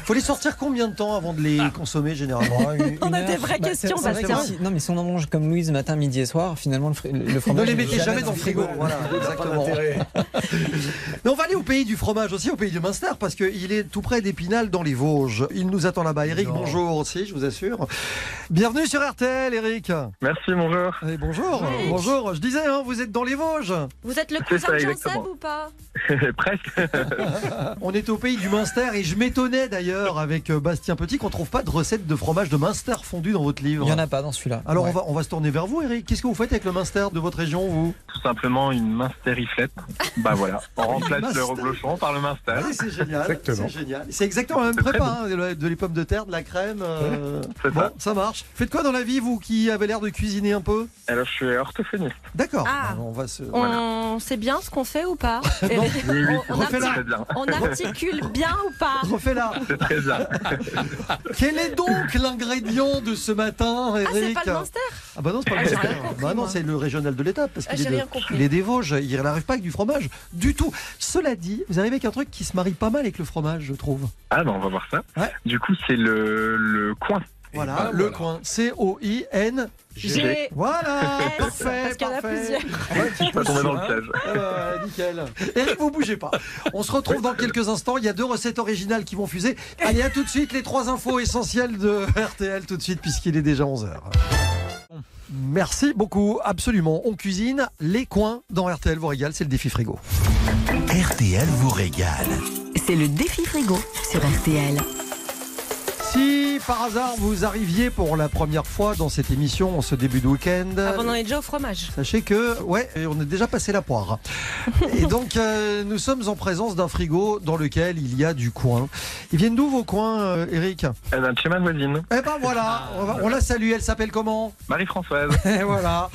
faut les sortir combien de temps avant de les consommer généralement? On a des vraies questions, Bah, c'est- c'est Bastien. vrai que si- non, mais si on en mange comme Louise matin, midi et soir, finalement, le, fri- le fromage. Ne les il est mettez jamais dans le frigo. Voilà, exactement. Mais on va aller au pays du fromage aussi, au pays du Munster, parce qu'il est tout près d'Épinal dans les Vosges. Il nous attend là-bas. Eric, bonjour aussi, je vous assure. Bienvenue sur RTL, Eric. Merci, bonjour. Et bonjour, bonjour. Je disais, hein, vous êtes dans les Vosges. Vous êtes le cousin de Jean-Seb exactement. ou pas Presque. On est au pays du Munster et je m'étonnais d'ailleurs avec euh, Bastien Petit qu'on trouve pas de recette de fromage de Munster fondu dans votre livre. Il n'y en a pas dans celui-là. Alors Ouais. on, va, on va se tourner vers vous, Eric. Qu'est-ce que vous faites avec le Munster de votre région, vous? Tout simplement une minsteriflette. Bah voilà, on remplace le reblochon par le minster. Oui, c'est génial. Exactement. C'est génial. C'est exactement la même prépa, hein, de, de les pommes de terre, de la crème. euh, C'est Bon, ça. ça marche. Faites quoi dans la vie, vous qui avez l'air de cuisiner un peu? Alors je suis orthophoniste. D'accord. Ah. On va se. On sait bien ce qu'on fait ou pas Non. Oui, oui, On- très bien. On articule bien ou pas Refais-la. C'est très bien. Quel est donc l'ingrédient de ce matin, Ah, Eric c'est pas le Munster Ah bah non, c'est pas Ah, le Munster. compris, Bah non, moi. c'est le régional de l'étape parce Ah, qu'il j'ai est, de- rien compris. il est des Vosges. Il n'arrive pas avec du fromage du tout. Cela dit, vous arrivez avec un truc qui se marie pas mal avec le fromage, je trouve. Ah bah on va voir ça. Ouais. Du coup c'est le, le coin. Voilà, ben le voilà. coin. C-O-I-N. J'ai. Voilà, parfait, parce qu'il y en a parfait. plusieurs. Ouais, tu Pas peux tomber dans le piège. Euh, nickel. Eric, vous bougez pas. On se retrouve dans quelques instants. Il y a deux recettes originales qui vont fuser. Allez, à tout de suite. Les trois infos essentielles de RTL tout de suite, puisqu'il est déjà 11h. Merci beaucoup. Absolument. On cuisine les coins dans RTL vous régale. C'est le défi frigo. RTL vous régale. C'est le défi frigo sur RTL. Si par hasard vous arriviez pour la première fois dans cette émission en ce début de week-end, Ah, on en est déjà au fromage. sachez que, ouais, on est déjà passé la poire. Et donc, euh, nous sommes en présence d'un frigo dans lequel il y a du coin. Ils viennent d'où vos coins, euh, Eric? Eh ben, chez ma voisine, Eh ben voilà, on, va- on la salue, elle s'appelle comment? Marie-Françoise. Et voilà.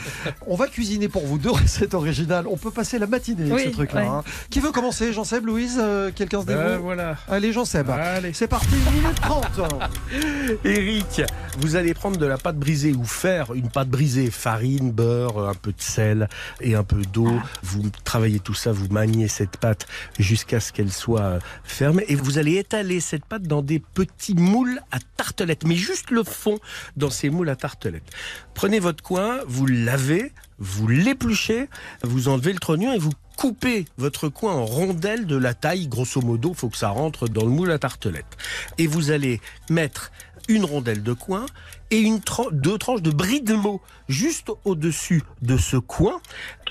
On va cuisiner pour vous deux recettes originales. On peut passer la matinée avec Oui, ce truc-là. ouais. hein. Qui veut commencer? Jean-Seb, Louise euh, Quelqu'un se Ben dévoue voilà. Allez, Jean-Seb. Allez. C'est parti, 1 minute 30. Eric, vous allez prendre de la pâte brisée ou faire une pâte brisée, farine, beurre, un peu de sel et un peu d'eau. Vous travaillez tout ça, vous maniez cette pâte jusqu'à ce qu'elle soit ferme et vous allez étaler cette pâte dans des petits moules à tartelettes, mais juste le fond dans ces moules à tartelettes. Prenez votre coin, vous lavez, vous l'épluchez, vous enlevez le trognon et vous coupez votre coin en rondelles de la taille, grosso modo, faut que ça rentre dans le moule à tartelettes. Et vous allez mettre une rondelle de coin et une deux tranches de brie de meaux juste au-dessus de ce coin.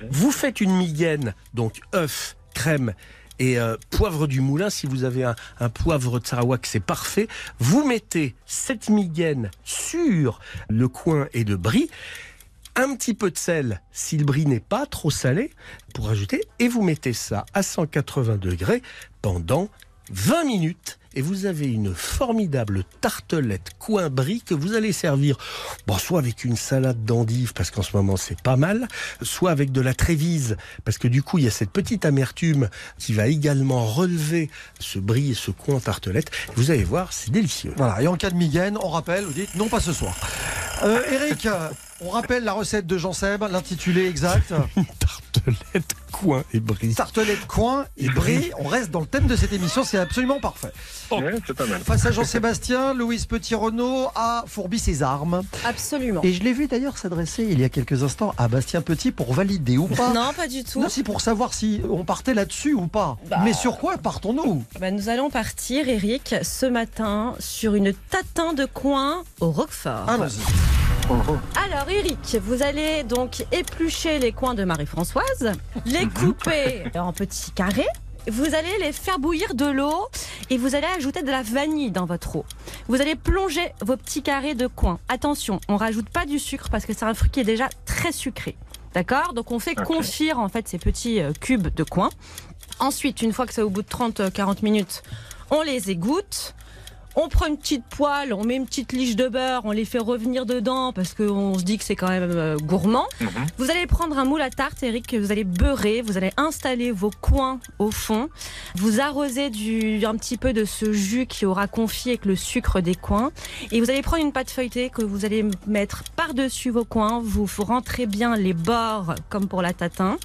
Vous faites une migaine, donc œuf, crème et euh, poivre du moulin. Si vous avez un, un poivre Sarawak, c'est parfait. Vous mettez cette migaine sur le coin et de brie. Un petit peu de sel si le brie n'est pas trop salé pour ajouter et vous mettez ça à 180 degrés pendant 20 minutes et vous avez une formidable tartelette coin brie que vous allez servir bon, soit avec une salade d'endives parce qu'en ce moment c'est pas mal, soit avec de la trévise parce que du coup il y a cette petite amertume qui va également relever ce brie et ce coin tartelette. Vous allez voir, c'est délicieux. Voilà, et en cas de migraine, on rappelle, vous dites non, pas ce soir. Euh, Eric, on rappelle la recette de Jean-Seb, l'intitulé exact. Tartelette, coin et brie. Tartelette, coin et brie. On reste dans le thème de cette émission, c'est absolument parfait. Ouais, c'est pas mal. Face à Jean-Sébastien, Louise Petit-Renaud a fourbi ses armes. Absolument. Et je l'ai vu d'ailleurs s'adresser il y a quelques instants à Bastien Petit pour valider ou pas. Non, pas du tout. Non, c'est pour savoir si on partait là-dessus ou pas. Bah. Mais sur quoi partons-nous? Bah, nous allons partir, Eric, ce matin sur une tatin de coin au Roquefort. Allons-y. Alors, Eric, vous allez donc éplucher les coins de Marie-Françoise, les couper en petits carrés. Vous allez les faire bouillir de l'eau et vous allez ajouter de la vanille dans votre eau. Vous allez plonger vos petits carrés de coin. Attention, on rajoute pas du sucre parce que c'est un fruit qui est déjà très sucré. D'accord? Donc on fait Ok. confire en fait ces petits euh, cubes de coin. Ensuite, une fois que c'est au bout de 30-40 minutes, on les égoutte. On prend une petite poêle, on met une petite liche de beurre, on les fait revenir dedans parce qu'on se dit que c'est quand même euh, gourmand. Mhm. Vous allez prendre un moule à tarte, Eric, que vous allez beurrer. Vous allez installer vos coins au fond. Vous arrosez du, un petit peu de ce jus qui aura confit avec le sucre des coins. Et vous allez prendre une pâte feuilletée que vous allez mettre par-dessus vos coins. Vous rentrez bien les bords comme pour la tatin.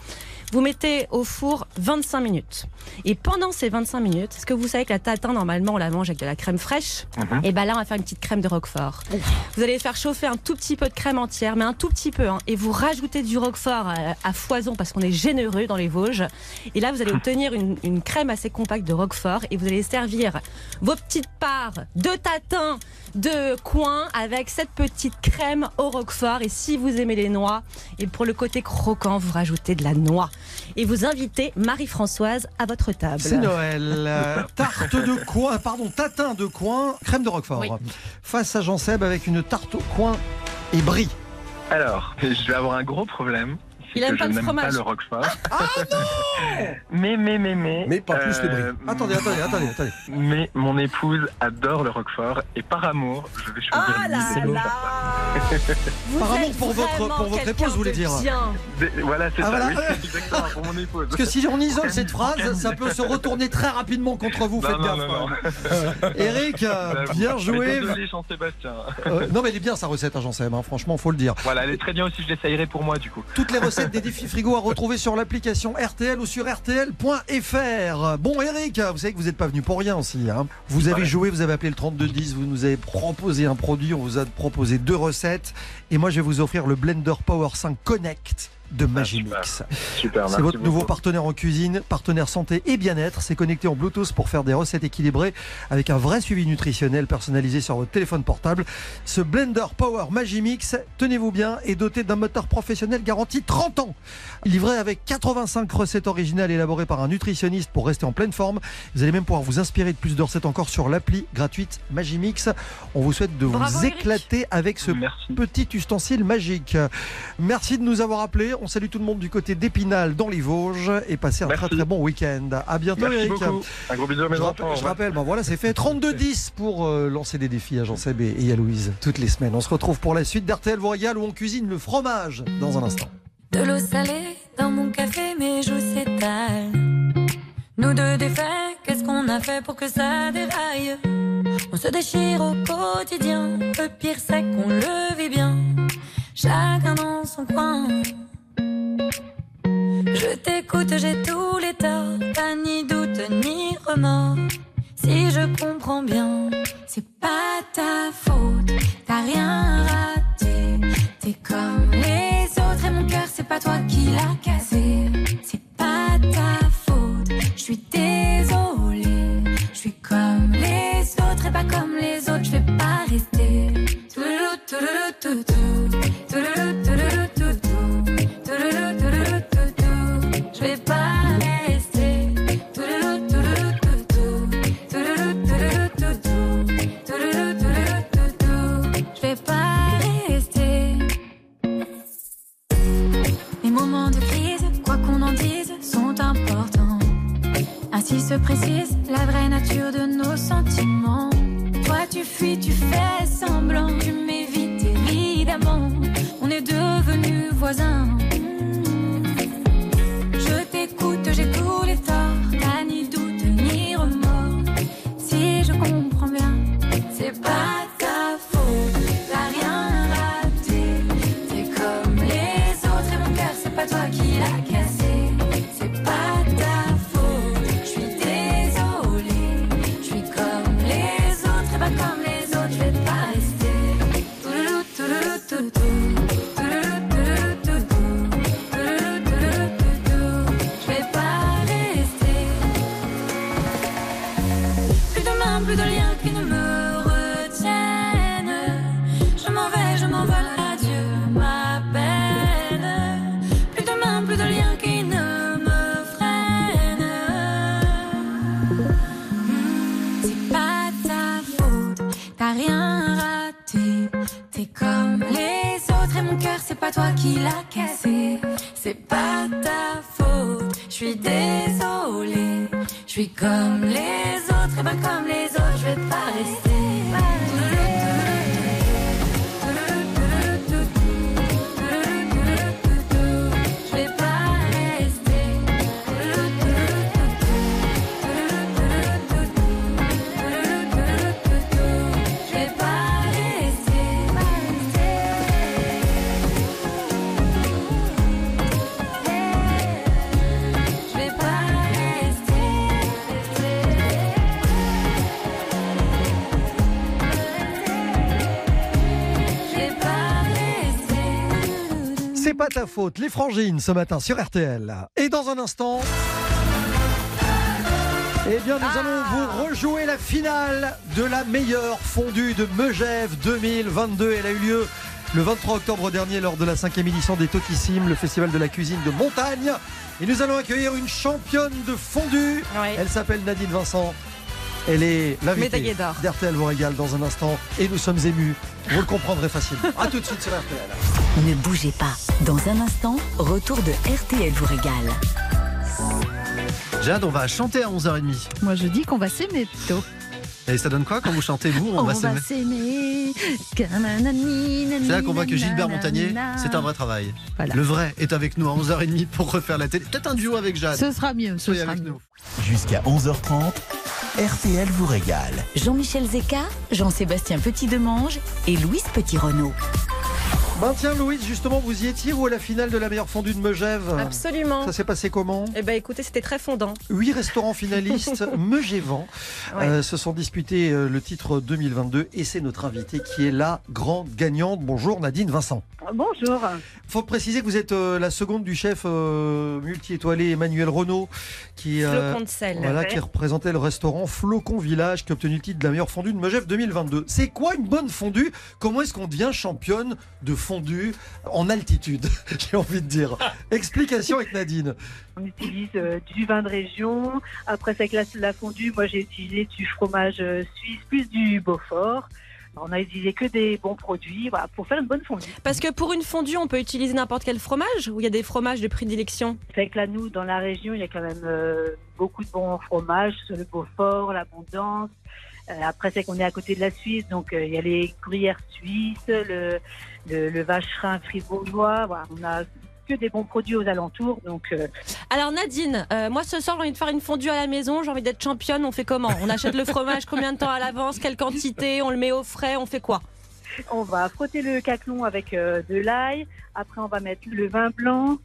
Vous mettez au four 25 minutes. Et pendant ces 25 minutes, est-ce que vous savez que la tatin, normalement, on la mange avec de la crème fraîche Mhm. Et ben là, on va faire une petite crème de roquefort. Vous allez faire chauffer un tout petit peu de crème entière, mais un tout petit peu. hein, et vous rajoutez du roquefort à, à foison parce qu'on est généreux dans les Vosges. Et là, vous allez obtenir une, une crème assez compacte de roquefort et vous allez servir vos petites parts de tatin de coin avec cette petite crème au roquefort. Et si vous aimez les noix, et pour le côté croquant, vous rajoutez de la noix. Et vous invitez Marie-Françoise à votre table. C'est Noël. Euh, Tarte de coin, pardon, tatin de coin, crème de Roquefort. Oui. Face à Jean-Seb avec une tarte au coin et brie. Alors, je vais avoir un gros problème. Il aime que pas je le n'aime fromage. pas le Roquefort. mais, mais, mais, mais. Mais pas plus le brie. Attendez, attendez, attendez, attendez. Mais mon épouse adore le Roquefort et par amour, je vais choisir Ah là Par amour pour votre- pour votre épouse, vous voulez dire Voilà, c'est Ah, ça, voilà. oui, exactement, pour mon épouse. Parce que si on isole cette phrase, ça peut se retourner très rapidement contre vous. Non, Faites non, gaffe. non, non. hein. Eric, euh, Euh, bien joué. Jean-Sébastien. Euh, non, mais elle est bien sa recette, à Jean-Seb. hein, franchement, faut le dire. Voilà, elle est très bien aussi, je l'essayerai pour moi du coup. Toutes les recettes des défis frigo à retrouver sur l'application RTL ou sur RTL.fr. Bon, Eric, vous savez que vous n'êtes pas venu pour rien aussi. hein. Vous avez Ouais. joué, vous avez appelé le 3210, vous nous avez proposé un produit, on vous a proposé deux recettes. Et moi, je vais vous offrir le Blender Power 5 Connect de Magimix. Super, C'est votre nouveau beaucoup. partenaire en cuisine, partenaire santé et bien-être. C'est connecté en Bluetooth pour faire des recettes équilibrées avec un vrai suivi nutritionnel personnalisé sur votre téléphone portable. Ce blender Power Magimix, tenez-vous bien, est doté d'un moteur professionnel garanti 30 ans. Livré avec 85 recettes originales élaborées par un nutritionniste pour rester en pleine forme. Vous allez même pouvoir vous inspirer de plus de recettes encore sur l'appli gratuite Magimix. On vous souhaite de Bravo, vous Eric. éclater avec ce Merci. petit ustensile magique. Merci de nous avoir appelés. On salue tout le monde du côté d'Épinal dans les Vosges et passez un Merci. très très bon week-end. À bientôt Merci Eric. beaucoup. Un gros bisou à mes Je enfants. rappelle, je rappelle, ben voilà, c'est fait 32-10 pour euh, lancer des défis à Jean-Seb et, et à Louise toutes les semaines. On se retrouve pour la suite d'RTL régale où on cuisine le fromage dans un instant. De l'eau salée dans mon café, mes joues s'étalent. Nous deux défaits, qu'est-ce qu'on a fait pour que ça déraille? On se déchire au quotidien, le pire c'est qu'on le vit bien. Chacun dans son coin. Je t'écoute, j'ai tous les torts, pas ni doute ni remords. Si je comprends bien, c'est pas ta faute, t'as rien raté. T'es comme les autres et mon cœur, c'est pas toi qui l'a cassé. C'est pas ta faute, je suis désolée. Je suis comme les autres et pas comme les autres, je vais pas rester. Ta faute, les frangines ce matin sur RTL. Et dans un instant. Eh bien, nous allons vous rejouer la finale de la meilleure fondue de Megève 2022. Elle a eu lieu le 23 octobre dernier lors de la cinquième édition des Totissimes, le festival de la cuisine de montagne. Et nous allons accueillir une championne de fondue. Elle s'appelle Nadine Vincent. Elle est l'invitée Médaillée d'or. d'RTL vous régale dans un instant. Et nous sommes émus. Vous le comprendrez facilement. A tout de suite sur RTL. Ne bougez pas. Dans un instant, retour de RTL vous régale. Jade, on va chanter à 11h30. Moi, je dis qu'on va s'aimer plutôt. Et ça donne quoi quand vous chantez, vous On, va va s'aimer. s'aimer. C'est là qu'on voit que Gilbert Montagnier, c'est un vrai travail. Voilà. Le vrai est avec nous à 11h30 pour refaire la télé. Peut-être un duo avec Jade. Ce sera mieux. Ce Soyez sera avec mieux. nous. Jusqu'à 11h30, RTL vous régale. Jean-Michel Zeka, Jean-Sébastien Petit-Demange et Louise Petit-Renault. Ben tiens, Louise, justement, vous y étiez ou à la finale de la meilleure fondue de Megève Absolument. Ça s'est passé comment? Eh ben écoutez, c'était très fondant. Huit restaurants finalistes Megévent Ouais. euh, se sont disputés euh, le titre 2022 et c'est notre invitée qui est la grande gagnante. Bonjour Nadine Vincent. Bonjour. Faut préciser que vous êtes euh, la seconde du chef euh, multi-étoilé Emmanuel Renault qui, euh, Flocon de sel. voilà, Ouais. qui représentait le restaurant Flocon Village qui a obtenu le titre de la meilleure fondue de Megève 2022. C'est quoi une bonne fondue? Comment est-ce qu'on devient championne de fondue en altitude J'ai envie de dire. Explication avec Nadine. On utilise euh, du vin de région. Après, c'est avec la, la fondue, moi j'ai utilisé du fromage euh, suisse plus du Beaufort. On a utilisé que des bons produits voilà, pour faire une bonne fondue. Parce que pour une fondue, on peut utiliser n'importe quel fromage ou il y a des fromages de prédilection? C'est que là, nous, dans la région, il y a quand même euh, beaucoup de bons fromages, sur le Beaufort, l'Abondance. Euh, après, c'est qu'on est à côté de la Suisse, donc euh, il y a les gruyères suisses, le, le, le vacherin fribourgeois. Voilà, on a que des bons produits aux alentours, donc euh, Alors Nadine, euh, moi ce soir j'ai envie de faire une fondue à la maison, j'ai envie d'être championne, on fait comment? On achète le fromage combien de temps à l'avance? Quelle quantité? On le met au frais? On fait quoi? On va frotter le caclon avec euh, de l'ail. Après, on va mettre le vin blanc.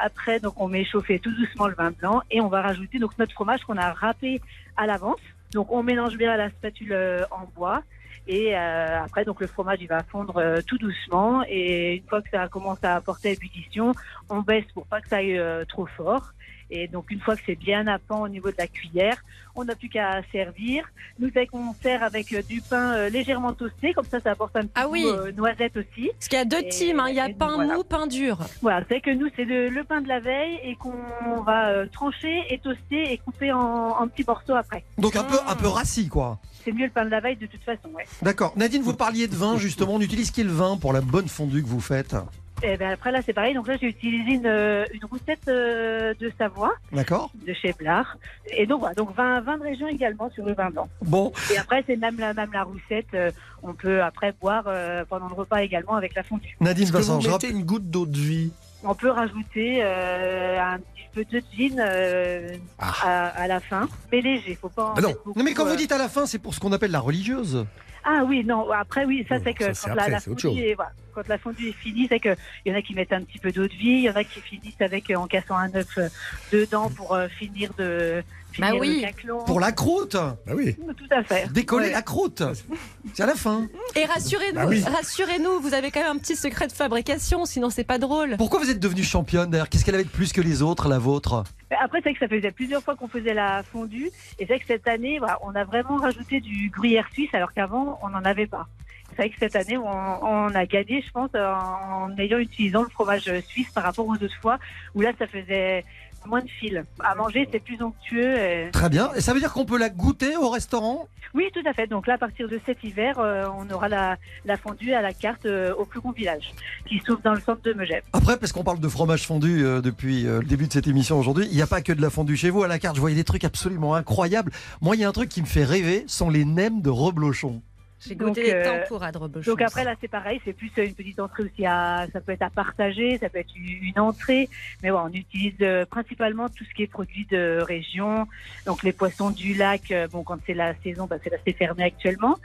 Après, donc, on met chauffer tout doucement le vin blanc et on va rajouter donc notre fromage qu'on a râpé à l'avance. Donc, on mélange bien la spatule euh, en bois. Et euh, après, donc le fromage, il va fondre euh, tout doucement. Et une fois que ça commence à apporter ébullition, on baisse pour pas que ça aille trop fort. Et donc, une fois que c'est bien à pan au niveau de la cuillère, on n'a plus qu'à servir. Nous, c'est qu'on sert avec euh, du pain euh, légèrement toasté, comme ça, ça apporte un petit Ah goût oui. euh, noisette aussi. Parce qu'il y a deux teams, hein. il y a pain voilà. mou, pain dur. Voilà, c'est que nous, c'est le, le pain de la veille et qu'on va euh, trancher et toaster et couper en, en petits morceaux après. Donc un peu, un peu rassis, quoi. C'est mieux le pain de la veille de toute façon, ouais. D'accord. Nadine, vous parliez de vin, justement. On utilise quel vin pour la bonne fondue que vous faites? Et ben après là, c'est pareil. Donc là, j'ai utilisé une, euh, une recette euh, de Savoie, D'accord de chez Blard. Et donc voilà, donc vin, vin de région également sur le vin blanc. Bon, Et après, c'est même la, même la roussette. euh, on peut après boire euh, pendant le repas également avec la fondue. Nadine Est-ce que Vincent, vous je mettez rappelle- une goutte d'eau de vie? On peut rajouter euh, un petit peu de gin euh, à, à la fin, mais léger. Faut pas. en Ah non. mettre beaucoup, non, mais quand euh, vous dites à la fin, c'est pour ce qu'on appelle la religieuse. Ah oui, non, après oui, ça c'est que ça, quand après, la, fondue est, voilà, quand la fondue est finie, c'est que il y en a qui mettent un petit peu d'eau de vie, il y en a qui finissent avec euh, en cassant un œuf euh, dedans pour euh, finir de Bah oui. Pour la croûte Bah oui. Tout à fait. Décoller Ouais. la croûte C'est à la fin. Et rassurez-nous, Bah oui. rassurez-nous, vous avez quand même un petit secret de fabrication, sinon c'est pas drôle. Pourquoi vous êtes devenue championne d'ailleurs? Qu'est-ce qu'elle avait de plus que les autres, la vôtre? Après, c'est que ça faisait plusieurs fois qu'on faisait la fondue, et c'est que cette année, on a vraiment rajouté du gruyère suisse, alors qu'avant, on n'en avait pas. C'est vrai que cette année, on, on a gagné, je pense, en ayant utilisant le fromage suisse par rapport aux autres fois, où là, ça faisait moins de fil. À manger, c'est plus onctueux. et- Très bien. Et ça veut dire qu'on peut la goûter au restaurant? Oui, tout à fait. Donc là, à partir de cet hiver, euh, on aura la, la fondue à la carte euh, au plus grand village, qui se trouve dans le centre de Megève. Après, parce qu'on parle de fromage fondu euh, depuis euh, le début de cette émission aujourd'hui, il n'y a pas que de la fondue chez vous. À la carte, je voyais des trucs absolument incroyables. Moi, il y a un truc qui me fait rêver, sont les nems de reblochon. J'ai Donc, goûté les euh, reblochon. Donc après là c'est pareil, c'est plus une petite entrée aussi à, ça peut être à partager, ça peut être une entrée, mais ouais, on utilise euh, principalement tout ce qui est produit de région, donc les poissons du lac, euh, bon quand c'est la saison, bah, c'est là c'est fermé actuellement,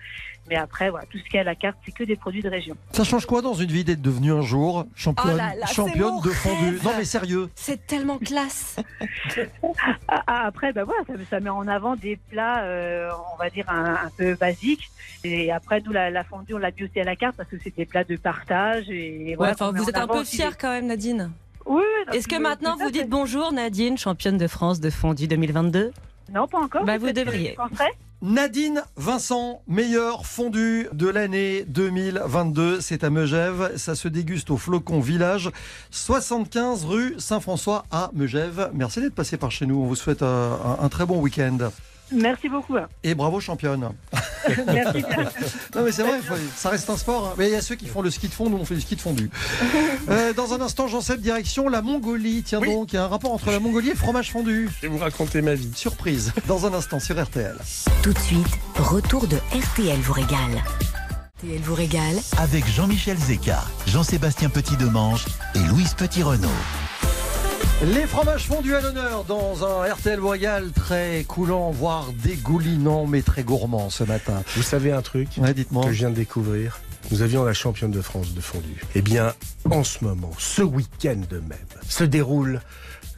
mais après voilà tout ce qui est à la carte c'est que des produits de région. Ça change quoi dans une vie d'être devenu un jour championne, Oh là là, c'est championne de fondue. Non mais sérieux. C'est tellement classe. Ah, ah, après bah voilà ça, ça met en avant des plats, euh, on va dire un, un peu basiques, et après nous la, la fondue on l'a mis aussi à la carte parce que c'est des plats de partage et voilà. vous êtes un peu fière quand même, Nadine. Oui. oui, Est-ce que maintenant vous dites bonjour, Nadine, championne de France de fondue 2022 Non, pas encore. Bah, vous devriez. Nadine Vincent, meilleure fondue de l'année 2022. C'est à Megève. Ça se déguste au Flocon Village, 75 rue Saint-François à Megève. Merci d'être passé par chez nous. On vous souhaite euh, un, un très bon week-end. Merci beaucoup. Et bravo championne. Merci bien. Non mais c'est vrai, faut- ça reste un sport. hein. Mais il y a ceux qui font le ski de fond, nous on fait du ski de fondu. Euh, dans un instant, j'en sais direction la Mongolie. Tiens donc, il y a un rapport entre la Mongolie et le fromage fondu. Je vais vous raconter ma vie. Surprise. Dans un instant sur RTL. Tout de suite, retour de RTL vous régale. RTL vous régale Avec Jean-Michel Zeka, Jean-Sébastien Petit-Demange et Louise Petit-Renault. Les fromages fondus à l'honneur dans un RTL Royal très coulant, voire dégoulinant, mais très gourmand ce matin. Vous savez un truc Ouais, dites-moi. que je viens de découvrir nous avions la championne de France de fondue. Eh bien, en ce moment, ce week-end même, se déroule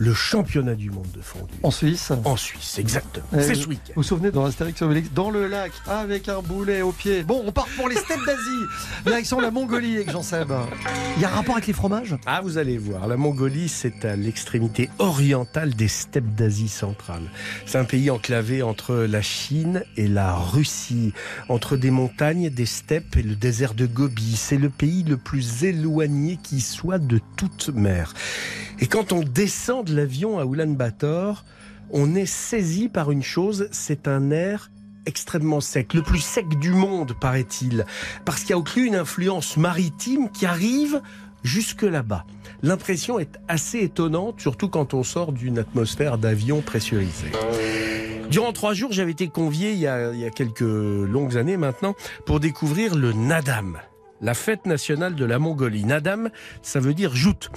le championnat du monde de fondue. En Suisse En Suisse, exactement. Euh, C'est ce Vous week-end. vous souvenez dans Astérix Obélix, dans le lac, avec un boulet au pied. Bon, on part pour les steppes d'Asie, direction la Mongolie avec Jean-Seb. Il y a un rapport avec les fromages? Ah, vous allez voir, la Mongolie, c'est à l'extrémité orientale des steppes d'Asie centrale. C'est un pays enclavé entre la Chine et la Russie, entre des montagnes, des steppes et le désert de Gobi. C'est le pays le plus éloigné qui soit de toute mer. Et quand on descend de l'avion à Ulaanbaatar, on est saisi par une chose, c'est un air extrêmement sec, le plus sec du monde, paraît-il, parce qu'il y a aussi une influence maritime qui arrive jusque là-bas. L'impression est assez étonnante, surtout quand on sort d'une atmosphère d'avion pressurisé. Durant trois jours, j'avais été convié, il y, a, il y a quelques longues années maintenant, pour découvrir le Nadam, la fête nationale de la Mongolie. Nadam, ça veut dire joute.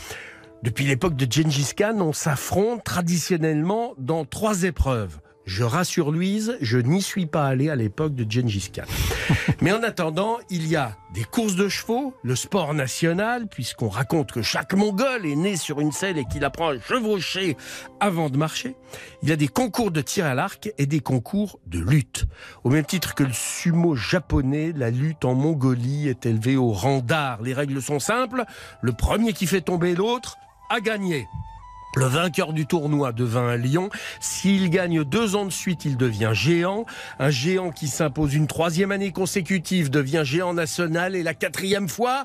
Depuis l'époque de Gengis Khan, on s'affronte traditionnellement dans trois épreuves. Je rassure Louise, je n'y suis pas allé à l'époque de Gengis Khan. Mais en attendant, il y a des courses de chevaux, le sport national, puisqu'on raconte que chaque Mongol est né sur une selle et qu'il apprend à chevaucher avant de marcher. Il y a des concours de tir à l'arc et des concours de lutte. Au même titre que le sumo japonais, la lutte en Mongolie est élevée au rang d'art. Les règles sont simples. Le premier qui fait tomber l'autre a gagné. Le vainqueur du tournoi devint un lion. S'il gagne deux ans de suite, il devient géant. Un géant qui s'impose une troisième année consécutive devient géant national et la quatrième fois,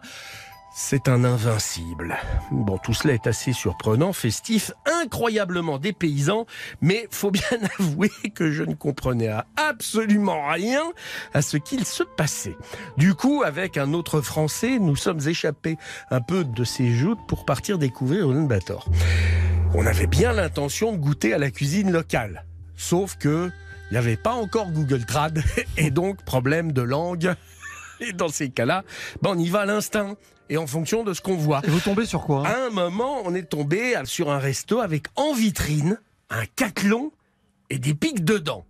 c'est un invincible. Bon, tout cela est assez surprenant, festif, incroyablement dépaysant, mais faut bien avouer que je ne comprenais absolument rien à ce qu'il se passait. Du coup, avec un autre Français, nous sommes échappés un peu de ces joutes pour partir découvrir Ulaanbaatar. On avait bien l'intention de goûter à la cuisine locale. Sauf que il n'y avait pas encore Google Trad et donc problème de langue. Et dans ces cas-là, ben on y va à l'instinct et en fonction de ce qu'on voit. Et vous tombez sur quoi hein À un moment, on est tombé sur un resto avec en vitrine un caclon et des pics dedans.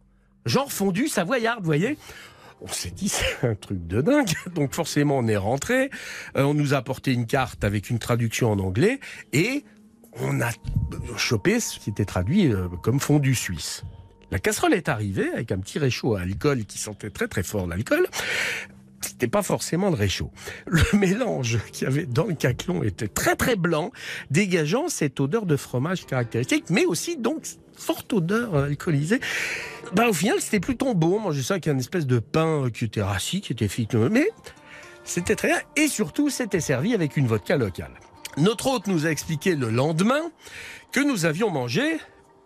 Genre fondu savoyard, vous voyez on s'est dit c'est un truc de dingue. Donc forcément on est rentré. Euh, on nous a apporté une carte avec une traduction en anglais et on a chopé ce qui était traduit euh, comme fondu suisse. La casserole est arrivée avec un petit réchaud à alcool qui sentait très très fort l'alcool. C'était pas forcément le réchaud. Le mélange qu'il y avait dans le caclon était très très blanc, dégageant cette odeur de fromage caractéristique, mais aussi donc forte odeur euh, alcoolisée. Ben, au final, c'était plutôt bon. Manger ça avec un espèce de pain qui était rassis, qui était fit, mais c'était très bien. Et surtout, c'était servi avec une vodka locale. Notre hôte nous a expliqué le lendemain que nous avions mangé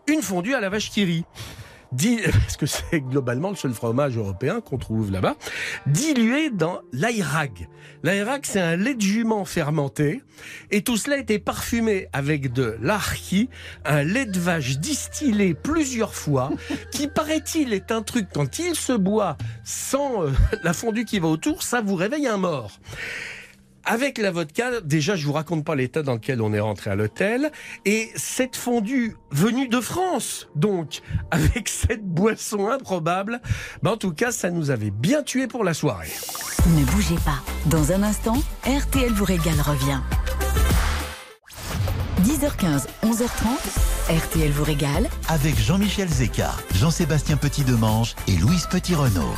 une fondue à la vache qui. Di- parce que c'est globalement le seul fromage européen qu'on trouve là-bas, dilué dans l'aïrag. L'aïrag, c'est un lait de jument fermenté, et tout cela était parfumé avec de l'arki, un lait de vache distillé plusieurs fois, qui paraît-il est un truc, quand il se boit sans euh, la fondue qui va autour, ça vous réveille un mort. Avec la vodka, déjà, je vous raconte pas l'état dans lequel on est rentré à l'hôtel. Et cette fondue venue de France, donc, avec cette boisson improbable, ben, en tout cas, ça nous avait bien tué pour la soirée. Ne bougez pas. Dans un instant, RTL vous régale revient. 10h15, 11h30, RTL vous régale. Avec Jean-Michel Zeka, Jean-Sébastien Petit-Demange et Louise Petit-Renault.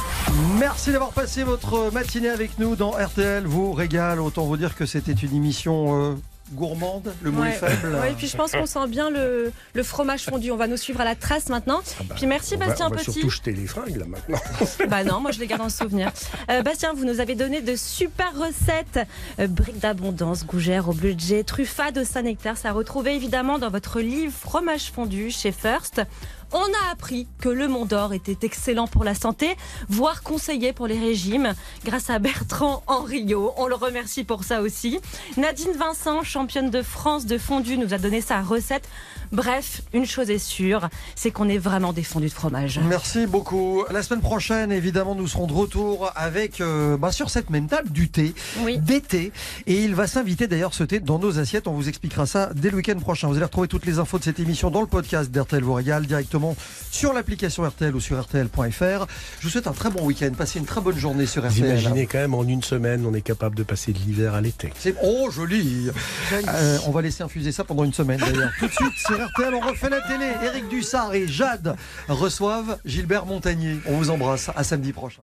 Merci d'avoir passé votre matinée avec nous dans RTL vous régale. Autant vous dire que c'était une émission euh, gourmande, le mot Ouais. est faible. Et puis je pense qu'on sent bien le, le fromage fondu. On va nous suivre à la trace maintenant. puis merci On va- Bastien on va Petit. surtout jeter les fringues, là, maintenant. Bah non, moi je les garde en souvenir. Euh, Bastien, vous nous avez donné de super recettes. Euh, briques d'abondance, gougères au budget, truffade au Saint-Nectaire. Ça retrouvé évidemment dans votre livre Fromage fondu chez First. On a appris que le Mont d'Or était excellent pour la santé, voire conseillé pour les régimes, grâce à Bertrand Henriot. On le remercie pour ça aussi. Nadine Vincent, championne de France de fondu, nous a donné sa recette. Bref, une chose est sûre, c'est qu'on est vraiment des fondus de fromage. Merci beaucoup. La semaine prochaine, évidemment, nous serons de retour avec, euh, bah, sur cette même table, du thé, d'été. Et il va s'inviter d'ailleurs ce thé dans nos assiettes. On vous expliquera ça dès le week-end prochain. Vous allez retrouver toutes les infos de cette émission dans le podcast d'RTL vous régale directement sur l'application RTL ou sur RTL.fr. Je vous souhaite un très bon week-end. Passez une très bonne journée sur Vous RTL. imaginez quand même en une semaine, on est capable de passer de l'hiver à l'été. C'est oh joli. Euh, on va laisser infuser ça pendant une semaine d'ailleurs. Tout de suite sur On refait la télé. Éric Dussard et Jade reçoivent Gilbert Montagnier. On vous embrasse. À samedi prochain.